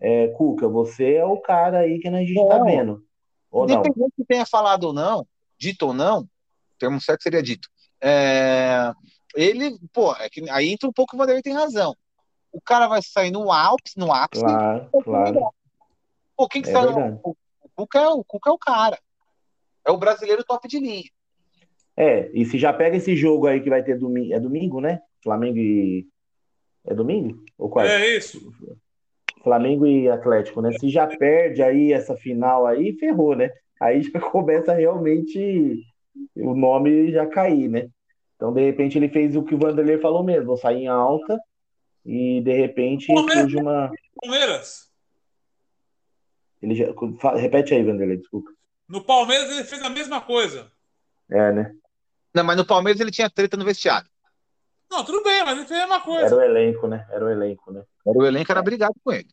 é, Cuca, você é o cara aí que a gente está vendo. Ou Independente não? que tenha falado ou não, dito ou não, termo certo seria dito. É, ele, pô, é que aí entra um pouco o Vanderlei tem razão o cara vai sair no ápice, no ápice. Claro, claro. Pô, quem que é sai no, o, Cuca é, o Cuca é o cara. É o brasileiro top de linha. É, e se já pega esse jogo aí que vai ter domingo, é domingo, né? Flamengo e é domingo ou qual? É isso. Flamengo e Atlético, né? Se já perde aí essa final aí, ferrou, né? Aí já começa realmente o nome já cair, né? Então, de repente, ele fez o que o Vanderlei falou mesmo, vou sair em alta e de repente Palmeiras. surge uma. Palmeiras. Ele já... Repete aí, Vanderlei, desculpa. No Palmeiras ele fez a mesma coisa. É, né? Não, mas no Palmeiras ele tinha treta no vestiário. Não, tudo bem, mas ele fez a mesma Era coisa. o elenco, né? Era o elenco, né? Era o elenco era brigado com ele.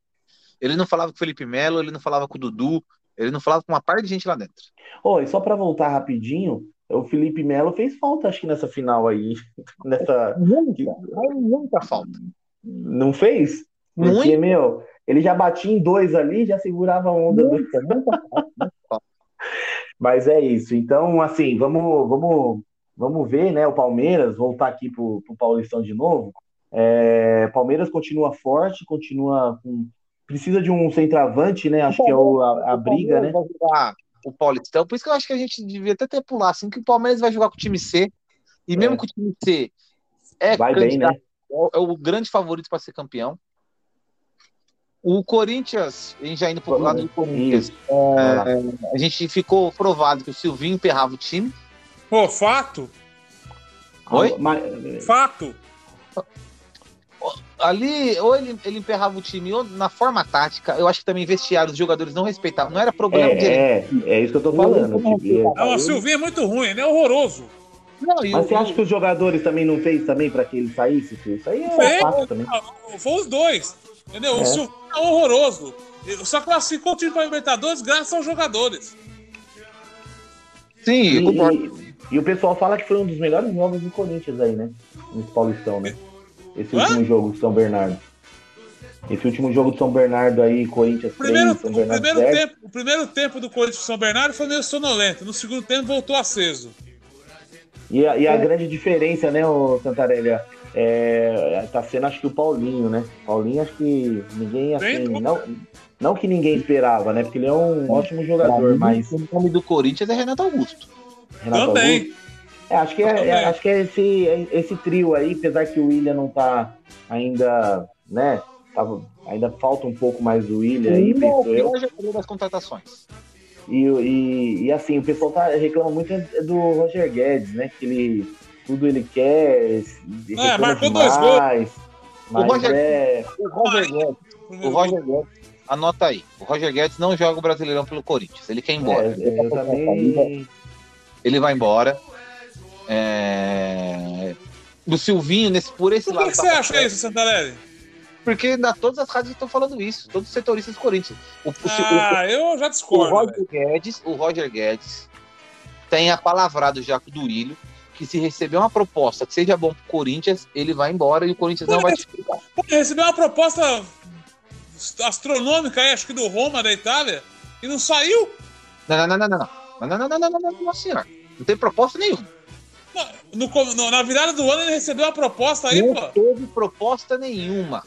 Ele não falava com o Felipe Melo, ele não falava com o Dudu, ele não falava com uma parte de gente lá dentro. Oh, e só para voltar rapidinho, o Felipe Melo fez falta, acho que nessa final aí. Nessa. Muita, muita falta. Não fez? Porque, Muito. meu, ele já batia em dois ali, já segurava a onda. do- Muita, muita falta. Mas é isso. Então, assim, vamos, vamos, vamos ver, né? O Palmeiras, voltar aqui pro, pro Paulistão de novo. É, Palmeiras continua forte, continua com. Precisa de um centroavante, né? Acho que é o, a, a briga, né? Vai jogar O Paulistão, por isso que eu acho que a gente devia até ter pular assim, que o Palmeiras vai jogar com o time C. E mesmo É. que o time C é, Vai bem, né? é o grande favorito para ser campeão. O Corinthians, a gente já indo pro lado do Corinthians, lá. a gente ficou provado que o Silvinho emperrava o time. Pô, fato, Oi? Mas- fato. Ali, ou ele, ele emperrava o time, ou na forma tática, eu acho que também vestiário, os jogadores não respeitavam. Não era problema É, é, é isso que eu tô falando. tipo, é- Não, o Silvinho é muito ruim, ele é horroroso. Não, Mas o- você acha que os jogadores também não fez também para que ele saísse? filho? Isso aí é Fez. fácil também. Foi os dois. Entendeu? É. O Silvinho é horroroso. Só classificou o time para Libertadores graças aos jogadores. Sim, eu. E, e- e o pessoal fala que foi um dos melhores jogos do Corinthians aí, né? Nesse Paulistão, né? Esse Hã? último jogo de São Bernardo. Esse último jogo de São Bernardo aí, Corinthians O primeiro, 3, São o Bernardo primeiro 0. tempo, o primeiro tempo do Corinthians e São Bernardo foi meio sonolento. No segundo tempo voltou aceso. E a, e a grande diferença, né, o Santarelli, é, tá sendo acho que o Paulinho, né? Paulinho acho que ninguém assim, não, não que ninguém esperava, né? Porque ele é um ótimo jogador, mim, mas O nome do Corinthians é Renato Augusto. Renato Também. Augusto, é, acho que é, é- acho que é esse, é esse trio aí, apesar que o William não tá ainda, né? Tava, ainda falta um pouco mais do William aí, Não, o penso eu. pior jogador das contratações. E, e, e assim, o pessoal tá, reclama muito é do Roger Guedes, né? Que ele tudo ele quer, reclama marcou dois demais, Mas Roger- é, O Roger Guedes, o Roger Guedes, anota aí. O Roger Guedes não joga o Brasileirão pelo Corinthians. Ele quer ir embora. é, Ele vai embora. É... Do Silvinho, nesse, por esse Por lado. que, que tá você acha isso, Santarelli? Porque na, todas as rádios estão falando isso. Todos os setoristas do Corinthians. O, o, Ah, eu já o, o discordo. velho. Roger Guedes, o Roger Guedes tem apalavrado já com o Duílio que se receber uma proposta que seja bom pro Corinthians, ele vai embora e o Corinthians não vai te explicar. Pô, recebeu uma proposta astronômica aí, acho que do Roma, da Itália, e não saiu. Não, não, não, não, não. Não, não, não, não, não, não, não, não, senhor. Não tem proposta nenhuma. No- no- na virada do ano ele recebeu uma proposta aí, não pô. teve proposta nenhuma.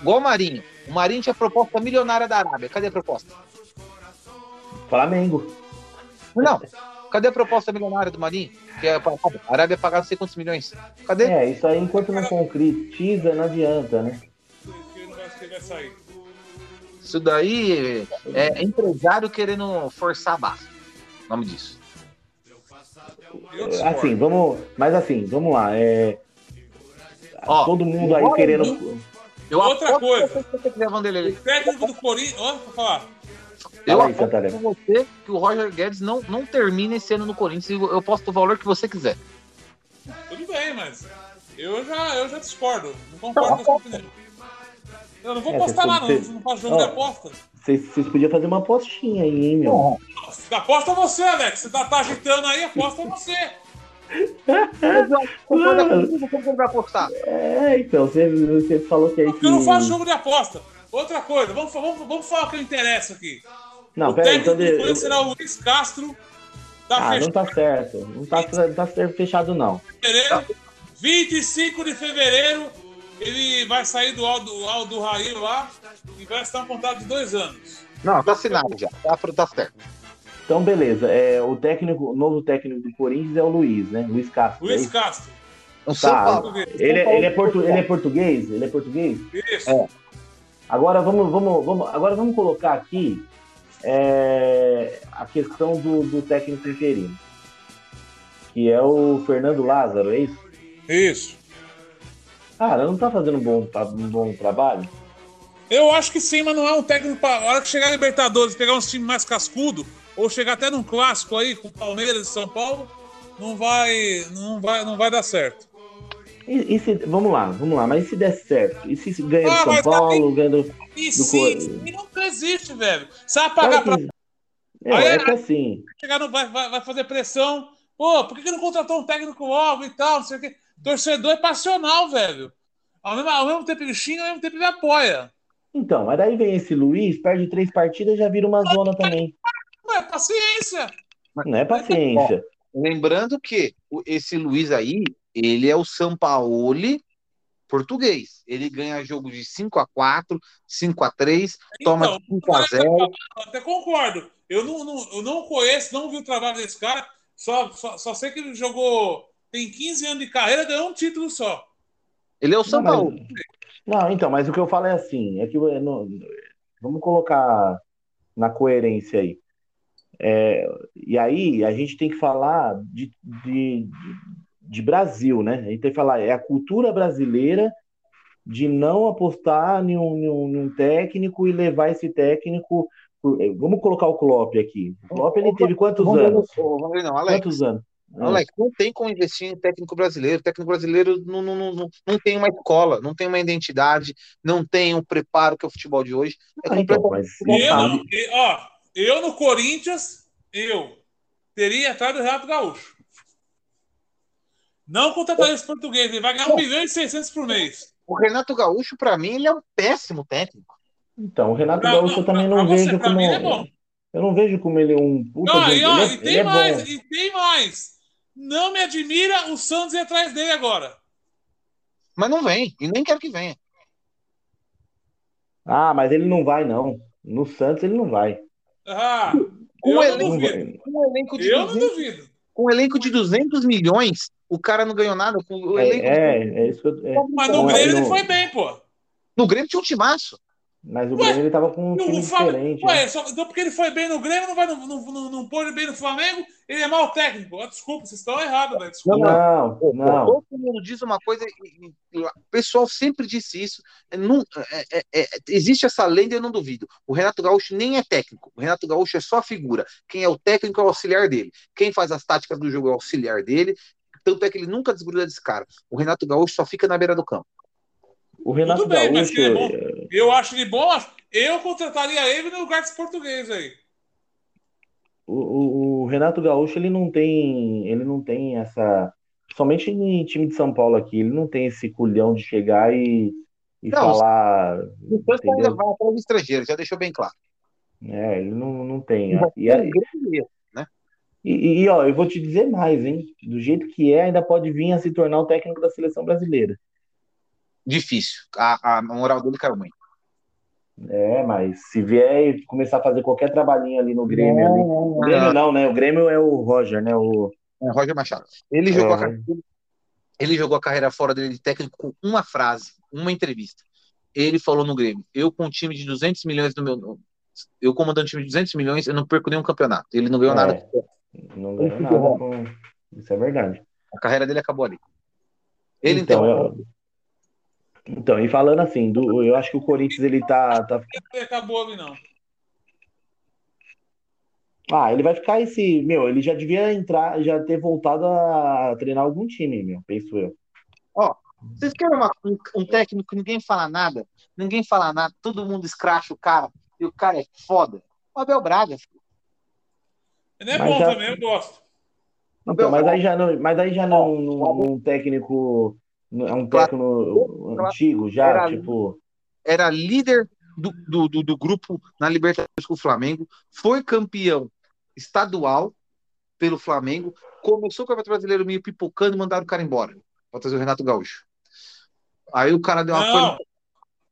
Igual o Marinho. O Marinho tinha proposta milionária da Arábia. Cadê a proposta? Flamengo. Não. Cadê a proposta milionária do Marinho? Que é, a Arábia pagar não sei quantos milhões. Cadê? É, isso aí enquanto não concretiza, não adianta, né? Não. Isso daí é empresário querendo forçar a barra. O nome disso. Assim, vamos. Mas assim, vamos lá. É, Ó, todo mundo aí querendo. Eu Outra coisa. você, se você quiser, Vanderlei. O técnico do Corinthians. Ó, pra falar. Eu aí, aposto com você que o Roger Guedes não, não termina esse ano no Corinthians. Eu posto o valor que você quiser. Tudo bem, mas eu já, eu já discordo. Não concordo com a sua opinião. Eu não vou É, postar você- você- não, não faço jogo Ó. de aposta. Vocês vocês podiam fazer uma apostinha aí, hein, meu? Aposta você, Alex. Você tá, tá agitando aí, aposta você. Como ele vai apostar? É, então, você, você falou que aí Porque eu não faço jogo de aposta. Outra coisa, vamos, vamos, vamos falar o que interessa aqui. Não, o peraí, técnico então. de- eu- será o Luiz Castro da Ah, não Fechada tá certo. Não tá, não tá certo fechado, não. de fevereiro. 25 de fevereiro, ele vai sair do Aldo, Aldo Raí lá e vai estar um contrato de dois anos. Não, tá assinado já. Tá, tá certo. Então, beleza. É, o técnico, o novo técnico do Corinthians é o Luiz, né? Luiz Castro. é Luiz isso? Castro. Tá. Paulo. Ele, é- ele, é portu, ele é português? Ele é português? Isso. É. Agora vamos, vamos, vamos, agora vamos colocar aqui é, a questão do, do técnico interino, que é o Fernando Lázaro, é isso? Isso. Cara, não tá fazendo um bom, um bom trabalho? Eu acho que sim, mas não é um técnico para. A hora que chegar a Libertadores, pegar uns times mais cascudo, ou chegar até num clássico aí com Palmeiras e São Paulo, não vai, não vai, não vai dar certo. E, e se, vamos lá, vamos lá, mas e se der certo? E se ganha ah, do São Paulo, ganha do. E do sim, e não existe, velho. Você vai pagar claro que... pra. É, aí, é que assim. Chegar no, vai, vai, vai fazer pressão. Pô, por que, que não contratou um técnico logo e tal? Não sei o quê. Torcedor é passional, velho. Ao mesmo, ao mesmo tempo ele xinga, ao mesmo tempo ele apoia. Então, mas daí vem esse Luiz, perde três partidas já vira uma zona também. Não é paciência. Não é paciência. lembrando que esse Luiz aí, ele é o Sampaoli português. Ele ganha jogo de 5 a 4 5 a 3 toma então, 5 a 0 Até concordo. Eu não, não, eu não conheço, não vi o trabalho desse cara, só, só, só sei que ele jogou, tem 15 anos de carreira, ganhou um título só. Ele é o São Paulo. Não, então, mas o que eu falo é assim, é que não, vamos colocar na coerência aí. É, e aí a gente tem que falar de, de, de, Brasil, né? A gente tem que falar, é a cultura brasileira de não apostar em um, em um, em um técnico e levar esse técnico. Por, vamos colocar o Klopp aqui. O Klopp ele teve quantos anos? Quantos anos? Alex, não tem como investir em técnico brasileiro. O técnico brasileiro não, não, não, não tem uma escola, não tem uma identidade, não tem um preparo que é o futebol de hoje. É ah, então, mas... eu, ó, eu no Corinthians, eu teria atrás do Renato Gaúcho. Não contrataria esse português, ele vai ganhar 1 milhão e 600 por mês. O Renato Gaúcho, para mim, ele é um péssimo técnico. Então, o Renato pra, Gaúcho eu também não vejo você, como. É eu não vejo como ele é um puta. Não, e, ó, é, e tem mais, é e tem mais. Não me admira o Santos ir atrás dele agora. Mas não vem, e nem quero que venha. Ah, mas ele não vai, não. No Santos ele não vai. Ah, com eu elenco, não duvido. Com um elenco de eu 200, não duvido. Com um elenco de 200 milhões, o cara não ganhou nada. Com o é, é, é, isso que eu, é. Mas no Grêmio ele foi bem, pô. No Grêmio tinha um timaço. Mas o ué, Grêmio ele tava com um time diferente. Ué, né? só, então porque ele foi bem no Grêmio, não vai não, não, não, não pôr ele bem no Flamengo, ele é mau técnico. Oh, desculpa, vocês estão errados, velho. Desculpa. Não, não. Todo mundo diz uma coisa, o pessoal sempre disse isso. Não, é, é, é, existe essa lenda, eu não duvido. O Renato Gaúcho nem é técnico. O Renato Gaúcho é só figura. Quem é o técnico é o auxiliar dele. Quem faz as táticas do jogo é o auxiliar dele. Tanto é que ele nunca desgruda desse cara. O Renato Gaúcho só fica na beira do campo. O Renato Tudo bem, Gaúcho, mas é bom. Eu acho ele bom, eu contrataria ele no lugar desse português aí. O, o, o, Renato Gaúcho ele não tem ele não tem essa somente em time de São Paulo aqui ele não tem esse culhão de chegar e, e não, falar depois vai levar para o estrangeiro já deixou bem claro. É ele não, não tem e, aí, né? e, e ó eu vou te dizer mais hein? Do jeito que é ainda pode vir a se tornar o técnico da seleção brasileira. Difícil. A, a moral dele caiu muito é, mas se vier e começar a fazer qualquer trabalhinho ali no Grêmio, não, ali, o Grêmio não, né? O Grêmio é o Roger, né? O é, Roger Machado. Ele jogou, a, é. ele jogou a carreira fora dele de técnico com uma frase, uma entrevista. Ele falou no Grêmio: Eu com um time de 200 milhões no meu. Eu comandando um time de 200 milhões, eu não perco nenhum campeonato. Ele não ganhou é, nada. Não ganhou nada. Com... Isso é verdade. A carreira dele acabou ali. Ele então, eu... Então, e falando assim, do, eu acho que o Corinthians ele tá. tá... Acabou ali, não. Ah, ele vai ficar esse. Meu, ele já devia entrar, já ter voltado a treinar algum time, meu, penso eu. Ó, vocês querem uma, um, um, técnico que ninguém fala nada? Ninguém fala nada, todo mundo escracha o cara, e o cara é foda. O Abel Braga. Ele é mas bom já... também, eu gosto. Então, mas aí já não, mas aí já não, um técnico é um técnico antigo já, era, tipo. Era líder do, do, do, do, grupo na Libertadores com o Flamengo, foi campeão estadual pelo Flamengo, começou o Campeonato Brasileiro meio pipocando e mandaram o cara embora para trazer o Renato Gaúcho. Aí o cara deu uma.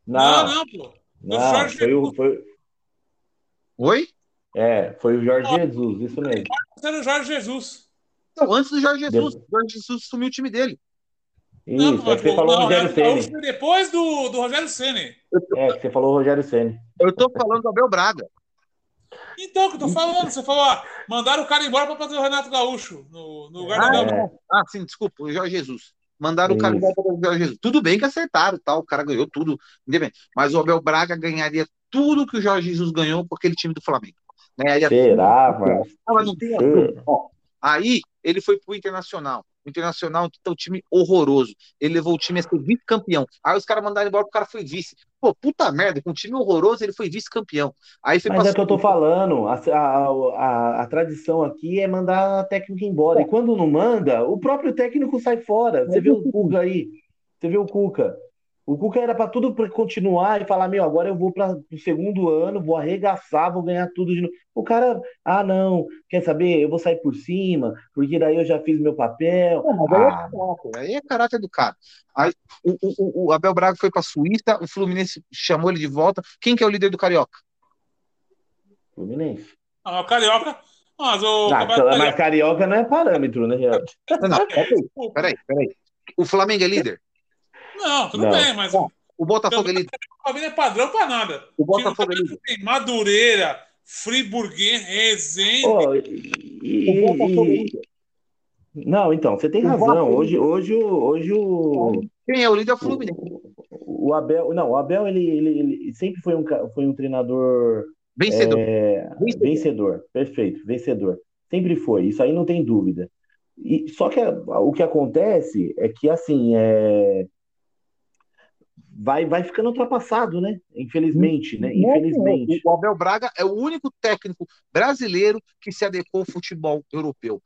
Não, não, não, pô. Não, foi o. Foi... Oi? É, foi o Jorge Jesus, isso mesmo. Era o Jorge Jesus. Então, antes do Jorge Jesus, o Jorge Jesus sumiu o time dele. Isso, não, é que você falou não, Rogério Ceni. Depois do, do Rogério Ceni. É, que você falou Rogério Ceni. Eu tô falando do Abel Braga. Então, que eu tô falando, você falou, ó, mandaram o cara embora para fazer o Renato Gaúcho no, no lugar ah, do Abel. É. Ah, sim, desculpa, o Jorge Jesus. Mandaram Isso. o cara embora para fazer o Jorge Jesus. Tudo bem que acertaram, tá? o cara ganhou tudo, mas o Abel Braga ganharia tudo que o Jorge Jesus ganhou por aquele time do Flamengo. Né? Será, mano? Não, não tem Aí ele foi pro Internacional. O Internacional tá um time horroroso. Ele levou o time a ser vice-campeão. Aí os caras mandaram embora, o cara foi vice. Pô, puta merda, com um time horroroso ele foi vice-campeão. Aí foi Mas é que eu tô falando, a, a, a, a, tradição aqui é mandar a técnica embora. E quando não manda, o próprio técnico sai fora. Você vê o Cuca aí. Você vê o Cuca. O Cuca era para tudo para continuar e falar: meu, agora eu vou para o segundo ano, vou arregaçar, vou ganhar tudo de novo. O cara, ah, não, quer saber? Eu vou sair por cima, porque daí eu já fiz meu papel. Não, mas ah. aí, é caráter, aí é caráter do cara. Aí, o, o, o Abel Braga foi para a Suíça, o Fluminense chamou ele de volta. Quem que é o líder do Carioca? Fluminense. Ah, o Carioca. Mas o. Ah, mas Carioca não é parâmetro, né, Renato? Não, não, peraí, peraí. O Flamengo é líder? Não, tudo não. bem, mas. o Botafogo ele. não é padrão para nada. O Botafogo ele. Tem Madureira, Friburguês, Resende. Oh, e, o Botafogo e... Não, então, você tem o razão. Hoje, hoje, hoje o. Quem é o líder é o Fluminense. O, o Abel, não, o Abel ele, ele, ele, sempre foi um, foi um treinador vencedor. É, vencedor. vencedor. perfeito, vencedor. Sempre foi, isso aí não tem dúvida. E, só que a, o que acontece é que assim é, vai, vai ficando ultrapassado, né? Infelizmente, né? Infelizmente. O Abel Braga é o único técnico brasileiro que se adequou ao futebol europeu.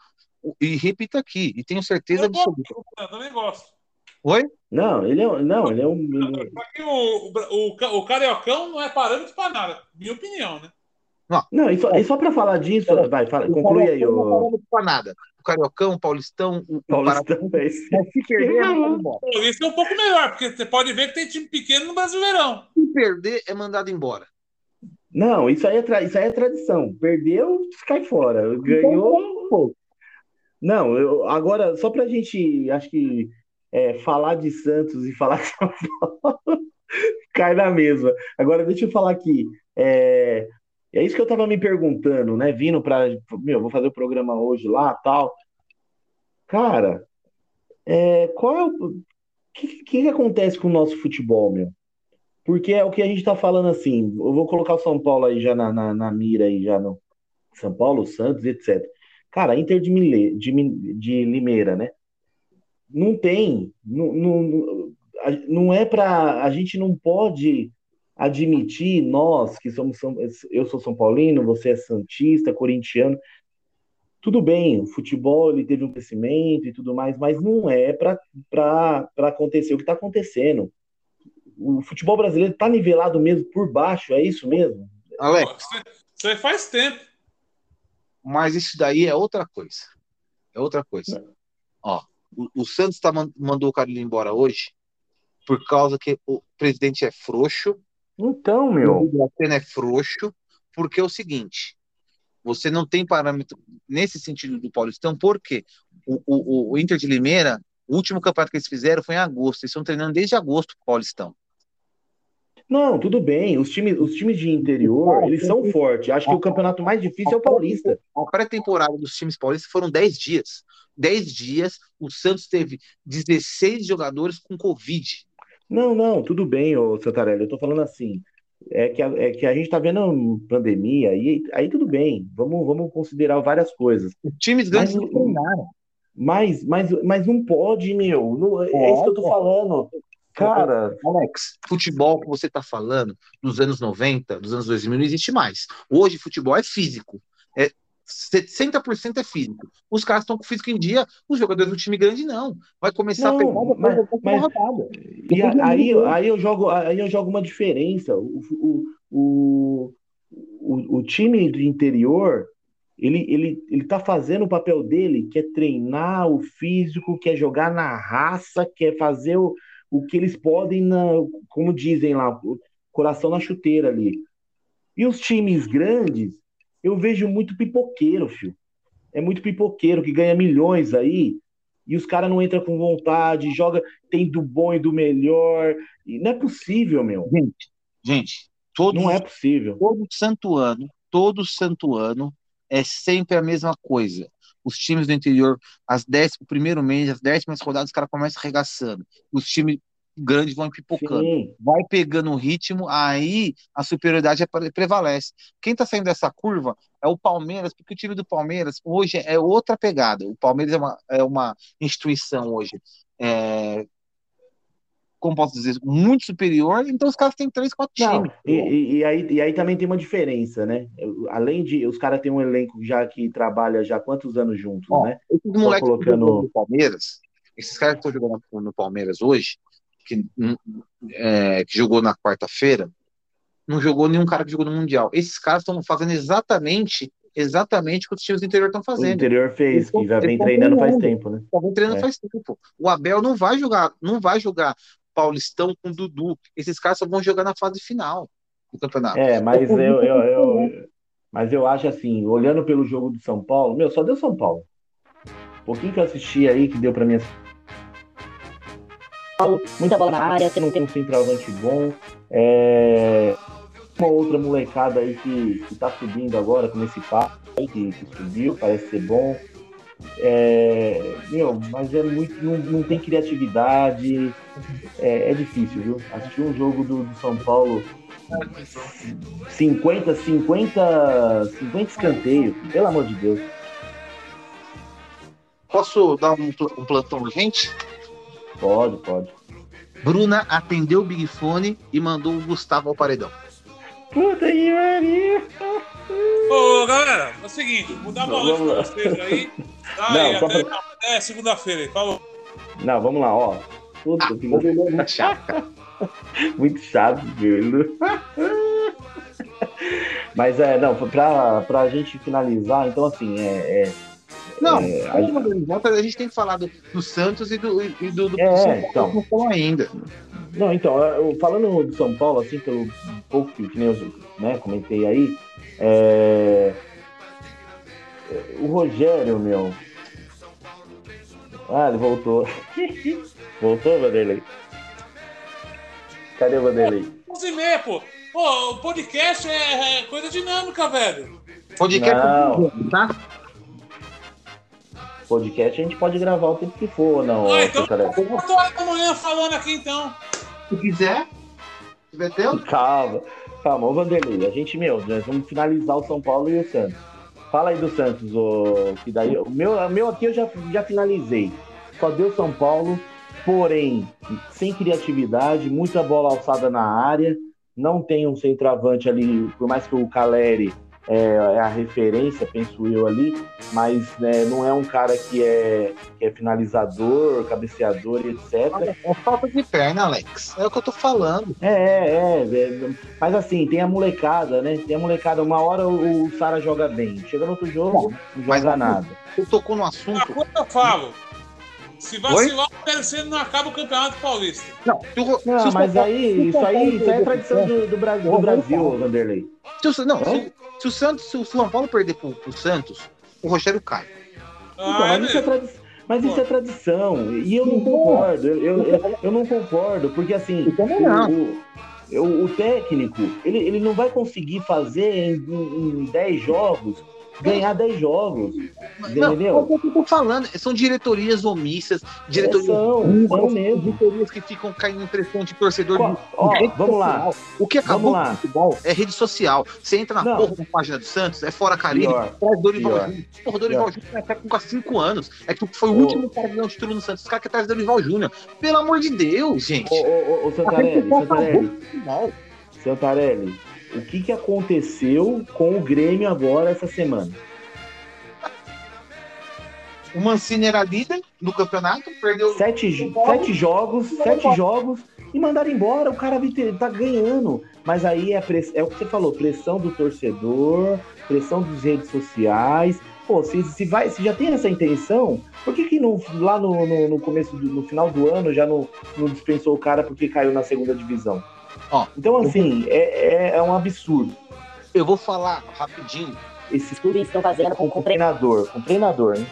E repito aqui, e tenho certeza absoluta. Eu também gosto. Oi? Não, ele é, não, ele é um. O, o, o Cariocão não é parâmetro para nada, minha opinião, né? Não, não e só, só para falar disso, vai, fala, conclui aí. O... Não é para nada o Cariocão, o Paulistão, o Paulistão. É esse. Se perder, é. Isso é um pouco melhor, porque você pode ver que tem time pequeno no Brasileirão. Se perder, é mandado embora. Não, isso aí é, tra... isso aí é tradição. Perdeu, cai fora. Ganhou. Então, não, eu, agora, só pra gente, acho que é, falar de Santos e falar de São Paulo cai na mesma. Agora, deixa eu falar aqui. É, é isso que eu tava me perguntando, né? Vindo para, meu, vou fazer o programa hoje lá, tal. Cara, é, qual é o que, que acontece com o nosso futebol, meu? Porque é o que a gente tá falando assim. Eu vou colocar o São Paulo aí já na, na, na mira aí já no São Paulo, Santos, etc. Cara, Inter de, Mile, de, de Limeira, né? Não tem, não, não, não é para a gente não pode admitir nós que somos eu sou São Paulino, você é santista, corintiano, tudo bem, o futebol ele teve um crescimento e tudo mais, mas não é para acontecer o que está acontecendo. O futebol brasileiro está nivelado mesmo por baixo, é isso mesmo? Alex, isso aí faz tempo. Mas isso daí é outra coisa. É outra coisa. Não. Ó, o, o Santos tá, mandou o Carlinhos embora hoje por causa que o presidente é frouxo então, meu. O pena é frouxo, porque é o seguinte: você não tem parâmetro nesse sentido do Paulistão, porque o, o, o Inter de Limeira, o último campeonato que eles fizeram foi em agosto, eles estão treinando desde agosto o Paulistão. Não, tudo bem. Os times, os times de interior, eles são fortes. Acho que o campeonato mais difícil é o Paulista. A pré-temporada dos times paulistas foram 10 dias. 10 dias, o Santos teve 16 jogadores com Covid. Não, não, tudo bem, ô Santarelli. Eu tô falando assim. É que a, é que a gente tá vendo pandemia, e aí tudo bem, vamos, vamos considerar várias coisas. Os times grandes não treinaram. Mas, mas, mas não pode, meu. Não, é, é isso que eu tô falando. Cara. Alex, futebol que você tá falando dos anos 90, dos anos 2000, não existe mais. Hoje, futebol é físico. É, 60% é físico. Os caras estão com físico em dia, os jogadores do time grande não. Vai começar não, a pegar mas, mas, rodada. E aí, aí, eu jogo, aí eu jogo uma diferença. O, o, o, o, o time do interior, ele, ele, ele tá fazendo o papel dele, que é treinar o físico, quer jogar na raça, quer fazer o, o que eles podem, na, como dizem lá, coração na chuteira ali. E os times grandes, eu vejo muito pipoqueiro, filho. É muito pipoqueiro que ganha milhões aí e os caras não entram com vontade, joga, tem do bom e do melhor. E não é possível, meu. Gente, gente, todo, Não é possível. todo santo ano, todo santo ano é sempre a mesma coisa. Os times do interior, as dez, o primeiro mês, as décimas rodadas, os caras começam arregaçando. Os times grandes vão pipocando. Sim. vai pegando o ritmo, aí a superioridade pre- prevalece. Quem tá saindo dessa curva é o Palmeiras, porque o time do Palmeiras hoje é outra pegada. O Palmeiras é uma, é uma instituição hoje, é, como posso dizer, muito superior, então os caras têm três, quatro times. e, e- aí, e aí também tem uma diferença, né? Além de os caras têm um elenco já que trabalha já há quantos anos juntos, Ó, né? Esses moleques colocando- no Palmeiras, esses caras que estão jogando no Palmeiras hoje, que, hum, é, que jogou na quarta-feira, não jogou nenhum cara que jogou no Mundial. Esses caras estão fazendo exatamente, exatamente o que os times do interior estão O fazendo. interior fez, Eles que já vem treinando faz tempo, né? Estavam treinando É. faz tempo. O Abel não vai jogar, não vai jogar Paulistão com Dudu. Esses caras só vão jogar na fase final do campeonato. É, mas eu, eu, eu- mas eu acho assim, olhando pelo jogo do São Paulo, meu, só deu São Paulo. Um pouquinho que eu assisti aí, que deu pra mim assim. Muita bola na área, você não tem um centroavante bom. É, uma outra molecada aí que, que tá subindo agora com esse papo aí, que, que subiu, parece ser bom. É, meu, mas é muito. Não, não tem criatividade. É, é difícil, viu? Assistir um jogo do, do São Paulo 50, 50, 50 escanteios, pelo amor de Deus. Posso dar um, um plantão urgente? Pode, pode. Bruna atendeu o Big Fone e mandou o Gustavo ao paredão. Puta que pariu! Ô, galera, é o seguinte, vou dar boa noite pra vocês aí. Tá Não, aí, até, até segunda-feira aí. Falou. Não, vamos lá, ó. Puta que Tá chato. muito chato, velho. Mas é, não, pra, pra gente finalizar, então assim, é. é Não, é, organizar, a gente tem que falar do, do Santos e do, e do, do É, São Paulo, então. não falou ainda. Não, então, eu- falando do São Paulo, assim, pelo pouco que, que nem eu né, comentei aí, é, o Rogério, meu. Ah, ele voltou. voltou, Vanderlei? Cadê o Vanderlei? 11 e meia, pô. Pô, o podcast é, é coisa dinâmica, velho. Podcast Não. tá? Podcast a gente pode gravar o tempo que for, ou não, Ah, então- seu careca? 4 horas da manhã falando aqui, então. Se quiser, se tiver tempo. Calma, calma, ô Vanderlei, a gente, meu, nós vamos finalizar o São Paulo e o Santos. Fala aí do Santos, ô, que daí, o meu, o meu aqui eu já, já finalizei. Só deu São Paulo, porém, sem criatividade, muita bola alçada na área, não tem um centroavante ali, por mais que o Caleri é, é a referência, penso eu ali, mas né, não é um cara que é, que é finalizador, cabeceador e etc. É falta de perna, Alex. É o que eu tô falando. É, é, é, é. Mas assim, tem a molecada, né? Tem a molecada. Uma hora o, o Sara joga bem. Chega no outro jogo, não mas joga assim, nada. Você tocou no assunto. coisa eu falo. Se vacilar, o terceiro não acaba o Campeonato Paulista. Não, se Não, mas aí, isso aí, isso aí é tradição do, do, Bra- do Brasil. Vanderlei. Se o, não, se, se o Santos, se o São Paulo perder pro, pro Santos, o Rogério cai. Então, Ah, mas isso é, tradi- mas isso é tradição. E eu não concordo. Eu, eu, eu, eu não concordo, porque assim, o, o, o técnico, ele, ele não vai conseguir fazer em, em 10 jogos, ganhar 10 jogos. Não, Entendeu? é o que eu tô falando. São diretorias omissas, diretorias É, são, burras, mesmo. diretorias que ficam caindo em pressão de torcedor. Ó, de- ó, de rede vamos lá. O que acabou com lá. futebol é rede social. Você entra na Não. porra da página do Santos, é fora Caribe, Pior. traz Dorival. Júnior. Porra, Dorival. Júnior é técnico há cinco anos. É que foi o Ô. último cara que ganhou título no Santos. Os caras que atrás do Dorival Júnior. Pelo amor de Deus, gente. Ô, ô, ô, ô, Santarelli, com o que, que aconteceu com o Grêmio agora essa semana? O Mancini era líder do campeonato, perdeu. Sete, sete jogos, sete jogos e mandaram embora. O cara tá ganhando. Mas aí é, press- é o que você falou: pressão do torcedor, pressão das redes sociais. Pô, se, se, vai, se já tem essa intenção, por que, que não, lá no, no, no começo, do, no final do ano, já não, não dispensou o cara porque caiu na segunda divisão? Ó, então, assim, é, é, é um absurdo. Eu vou falar rapidinho. Esses clubes estão fazendo com, com treinador, com treinador, né?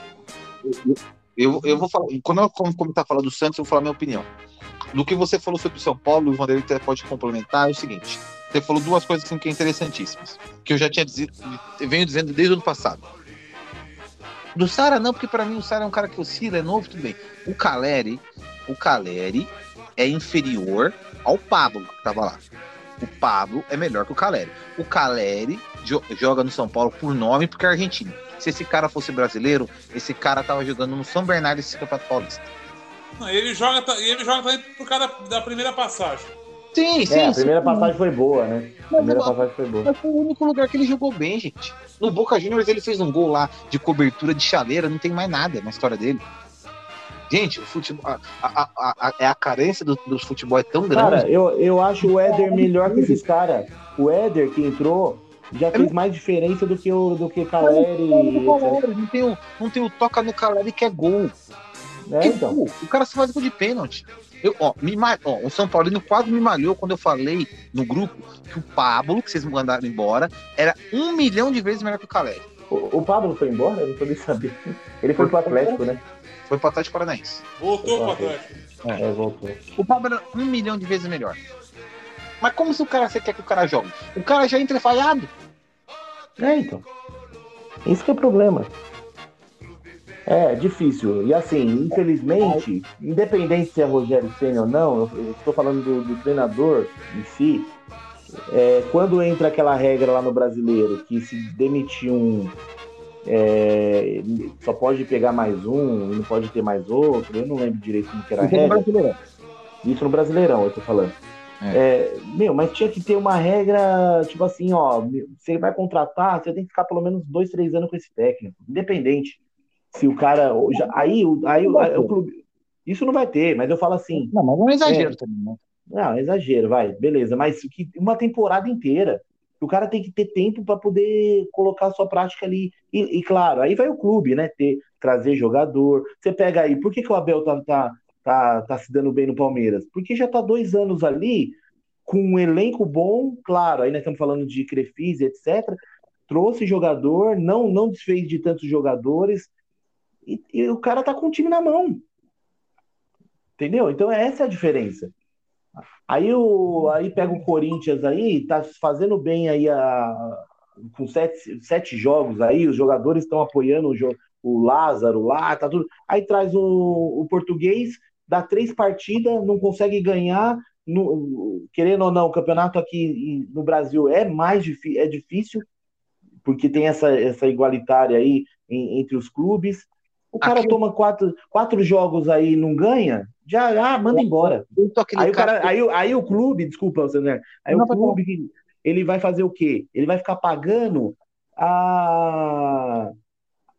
Eu, eu vou falar. Quando eu começar a falar do Santos, eu vou falar a minha opinião. Do que você falou sobre o São Paulo, o Vanderlei até pode complementar, é o seguinte. Você falou duas coisas assim, que é interessantíssimas. Que eu já tinha dizido, venho dizendo desde o ano passado. Do Sara não, porque para mim o Sara é um cara que oscila, é novo, tudo bem. O Caleri, o Caleri é inferior ao Pablo que tava lá. O Pablo é melhor que o Caleri. O Caleri jo joga no São Paulo por nome porque é argentino. Se esse cara fosse brasileiro, esse cara tava jogando no São Bernardo esse Campeonato Paulista. Não, ele joga, ele joga também por causa da primeira passagem. Sim, sim. É, a sim. primeira passagem foi boa, né? A primeira Mas, passagem foi boa. mas foi o único lugar que ele jogou bem, gente. No Boca Juniors ele fez um gol lá de cobertura de chaleira, não tem mais nada na história dele. Gente, o futebol, a, a, a, a, é a carência do, do futebol é tão grande. Cara, eu, eu acho o Éder melhor que esses caras. O Éder que entrou já fez mais diferença do que o do que Caleri. etc. não, tem o, não tem o toca no Caleri que é gol. É, Que então. gol? O cara só faz gol de pênalti. Eu, ó, me, ó, o São Paulino quase me malhou quando eu falei no grupo que o Pablo, que vocês mandaram embora, era um milhão de vezes melhor que o Caleri. O, o Pablo foi embora? Eu não tô nem sabendo. Ele foi pro Atlético, né? Foi pro Atlético Paranaense. Voltou pro. Atlético. É, voltou. O Pablo era um milhão de vezes melhor. Mas como se o cara você quer que o cara jogue? O cara já entra falhado. É, então. Isso que é o problema. É, difícil. E assim, infelizmente, independente se é Rogério Senna ou não, eu eu estou falando do, do treinador em si, é, quando entra aquela regra lá no brasileiro que se demitir um é, só pode pegar mais um e não pode ter mais outro, eu não lembro direito como que era a regra. Isso no Brasileirão, eu tô falando. É, meu, mas tinha que ter uma regra, tipo assim, ó, você vai contratar, você tem que ficar pelo menos dois, três anos com esse técnico, independente. Se o cara. já- aí, o- aí, o- aí o clube. Isso não vai ter, mas eu falo assim, Não, mas não é exagero É. também, né? não, é exagero, vai, beleza, mas que uma temporada inteira. O cara tem que ter tempo para poder colocar sua prática ali. E, e, claro, aí vai o clube, né? Ter, trazer jogador. Você pega aí, por que, que o Abel tá, tá, tá, tá se dando bem no Palmeiras? Porque já tá dois anos ali com um elenco bom, claro, aí nós estamos falando de Crefisa, etc. Trouxe jogador, não, não desfez de tantos jogadores, e, e o cara tá com o time na mão. Entendeu? Então essa é a diferença. Aí, o, aí pega o Corinthians aí, tá fazendo bem aí a, com sete, sete jogos aí, os jogadores estão apoiando o, jo- o Lázaro lá, tá tudo. Aí traz o, o português, dá três partidas, não consegue ganhar. no- querendo ou não, o campeonato aqui no Brasil é mais é difícil, porque tem essa, essa igualitária aí em- entre os clubes. O cara Aqui- toma quatro, quatro jogos aí e não ganha, já ah, manda embora. Aí o, cara, aí, aí o clube, desculpa? Aí Não, o pode clube, ele vai fazer o quê? Ele vai ficar pagando a,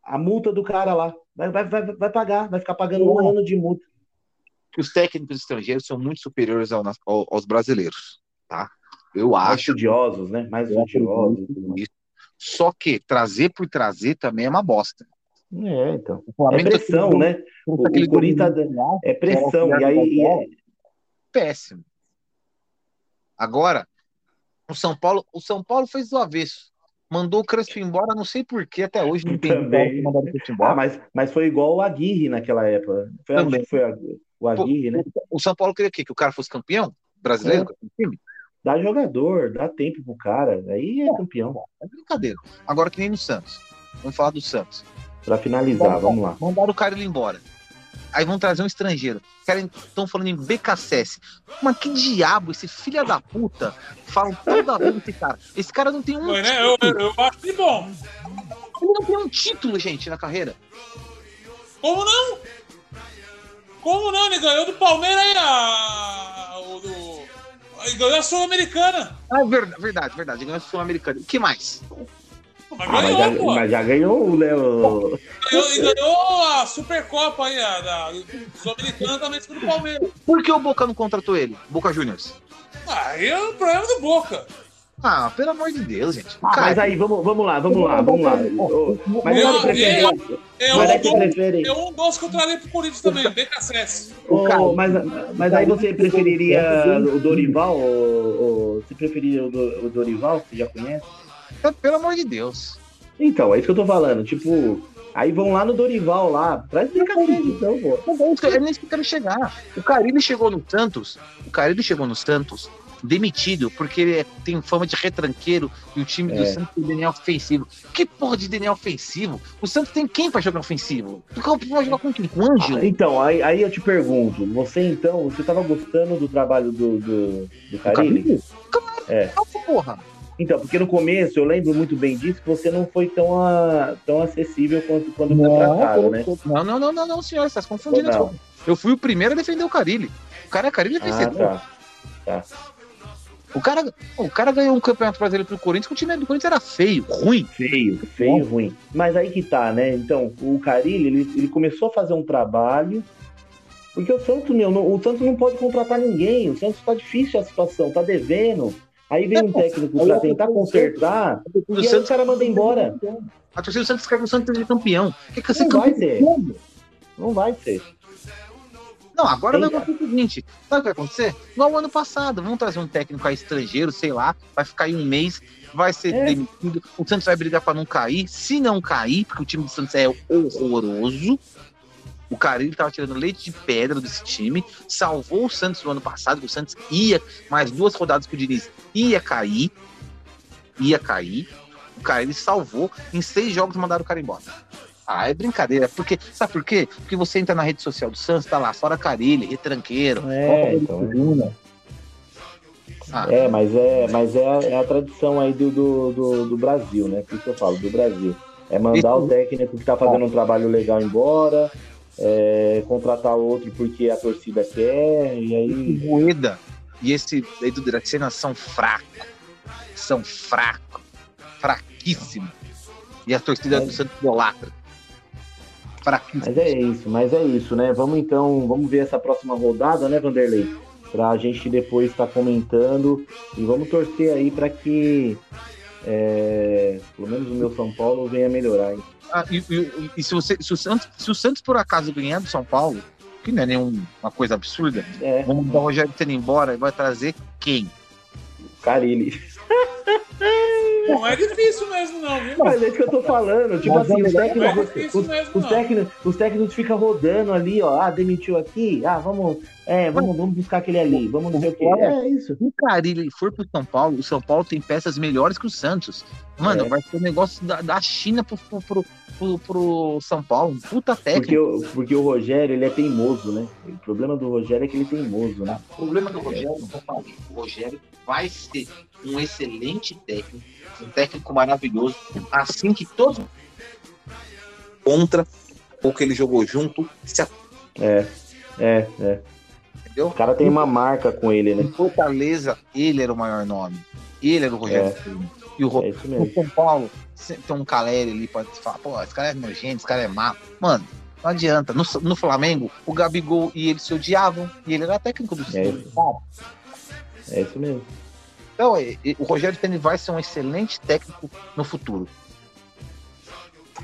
a multa do cara lá. Vai, vai, vai, vai pagar, vai ficar pagando um ano de multa. os técnicos estrangeiros são muito superiores ao- ao- aos brasileiros, tá? Eu Mais acho estudiosos, né? Mais estudiosos. Só que trazer por trazer também é uma bosta. É, então. O É Flamengo pressão, né? O, o Corinthians tá é pressão. E o aí. é- péssimo. Agora, o São Paulo, o São Paulo fez do avesso. Mandou o Crespo embora, não sei porquê, até hoje não tem Também. o Ah, embora. mas, mas foi igual o Aguirre naquela época. Foi, Também. foi a- o Aguirre, né? O São Paulo queria o quê? Que o cara fosse campeão brasileiro? É. Dá jogador, dá tempo pro cara. Aí é campeão. É brincadeira. Agora que nem no Santos. Vamos falar do Santos. Pra finalizar, vamos lá. Mandaram o cara ir embora. Aí vão trazer um estrangeiro. Estão falando em BKSS. Mas que diabo, esse filho da puta, falam toda vez desse cara. Esse cara não tem um Foi, né? Eu, eu, eu acho que bom. Ele não tem um título, gente, na carreira. Como não? Como não? Ele ganhou do Palmeiras aí a. O do. Ele ganhou a Sul-Americana. Ah, verdade, verdade, verdade. Ganhou a Sul-Americana. O que mais? Mas Ah, mas, ganhou, já, pô. mas já ganhou, né? o- Ganhou- E ganhou a Supercopa aí, a da Sul-Americana também do Palmeiras. Por que o Boca não contratou ele? Boca Juniors. Aí é o problema do Boca. Ah, pelo amor de Deus, gente. Ah, mas aí, vamos, vamos lá, vamos lá, vamos lá. Mas aí Eu- prefere. É Mas aí um, você do, prefere. é um dos que eu traria pro Corinthians também, BKSS. Ô, mas, mas aí você preferiria o Dorival? Ou, ou- você preferiria o Dorival, que você já conhece? Pelo amor de Deus. Então, é isso que eu tô falando. Tipo, Aí vão lá no Dorival lá. Traz brincadeira então, pô. É nem isso que eu quero chegar. O Carilli chegou no Santos. O Carilli chegou no Santos demitido porque ele é, tem fama de retranqueiro e o time do é. Santos tem DNA ofensivo. Que porra de DNA ofensivo? O Santos tem quem para jogar ofensivo? Tu vai jogar com quem? Com o Ângelo? Ah, então, aí, aí eu te pergunto, você então, você tava gostando do trabalho do, do, do Carilli? É. porra. Então, porque no começo eu lembro muito bem disso que você não foi tão, a, tão acessível quanto quando foi tratado, né? Não, não, não, não, não, senhor, você está confundindo. Não. Eu fui o primeiro a defender o Carilli. O cara é Carilli é vencedor. Ah, tá. tá. O cara, o cara ganhou um campeonato brasileiro pro Corinthians, que o time do Corinthians era feio, ruim. Feio, feio, Bom. ruim. Mas aí que tá, né? Então, o Carilli, ele, ele começou a fazer um trabalho. Porque o Santos, meu, não, o Santos não pode contratar ninguém. O Santos tá difícil a situação, tá devendo. Aí vem um técnico para tentar consertar o e aí o cara manda embora. A torcida do Santos quer que o Santos seja campeão. Que que não vai ser. Não vai ser. Não, agora vai acontecer o seguinte: sabe o que vai acontecer? Igual o ano passado, vamos trazer um técnico aí estrangeiro, sei lá, vai ficar aí um mês, vai ser é. demitido, o Santos vai brigar para não cair. Se não cair, porque o time do Santos é horroroso, o Carilho estava tirando leite de pedra desse time, salvou o Santos no ano passado, que o Santos ia, mais duas rodadas que o Diniz ia cair, ia cair. O Carilho salvou, em seis jogos mandaram o cara embora. Ah, é brincadeira. Porque, sabe por quê? Porque você entra na rede social do Santos, tá lá, fora Carilho, retranqueiro. É, então, ah. é, mas é, mas é a, é a tradição aí do, do, do, do, Brasil, né? Por isso que eu falo, do Brasil. É mandar o técnico que tá fazendo um trabalho legal embora, é, contratar outro porque a torcida quer, e aí. Moeda e esse aí do Dracena são fracos. São fracos. Fraquíssimos. E a torcida é. do Santos idolatra. Fraquíssimo. Mas é isso, mas é isso, né? Vamos então, vamos ver essa próxima rodada, né, Vanderlei? Pra gente depois estar tá comentando e vamos torcer aí para que é, pelo menos o meu São Paulo venha melhorar. Hein? Ah, e, e, e se, você, se, o Santos, se o Santos por acaso ganhar do São Paulo, que não é nenhuma coisa absurda, é. vamos dar o Rogério tendo embora e vai trazer quem? Carilli. Não é difícil mesmo, não, viu? Mas é isso que eu tô falando. Tipo assim, os técnicos, é os, mesmo, os, técnicos, os técnicos ficam rodando ali, ó. Ah, demitiu aqui. Ah, vamos. É, vamos, vamos buscar aquele ali. Vamos não sei o quê. É isso. Se o Carilli for pro São Paulo, o São Paulo tem peças melhores que o Santos. Mano, é. vai ser um negócio da, da China pro, pro, pro, pro, pro São Paulo. Puta técnica. Porque, porque o Rogério, ele é teimoso, né? O problema do Rogério é que ele é teimoso, né? O problema do Rogério, o Rogério vai ser um excelente técnico, um técnico maravilhoso, assim que todos contra o que ele jogou junto se É, é, é. Entendeu? O cara tem uma marca com ele, né? Em Fortaleza, ele era o maior nome. Ele era o Rogério é. E o, é o São Paulo tem um Caleri ali, pode falar, pô, esse cara é nojento, esse cara é má. Mano, não adianta. No, no Flamengo, o Gabigol e ele se odiavam, e ele era técnico do é, é isso mesmo. Então, o Rogério Ceni vai ser um excelente técnico no futuro.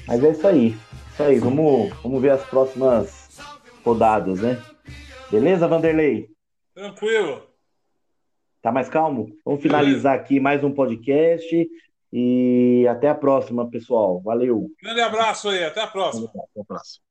Mas é isso aí. Isso aí. Vamos, vamos ver as próximas rodadas, né? Beleza, Vanderlei? Tranquilo. Tá mais calmo? Vamos finalizar aqui mais um podcast. E até a próxima, pessoal. Valeu. Grande abraço aí. Até a próxima. Até a próxima.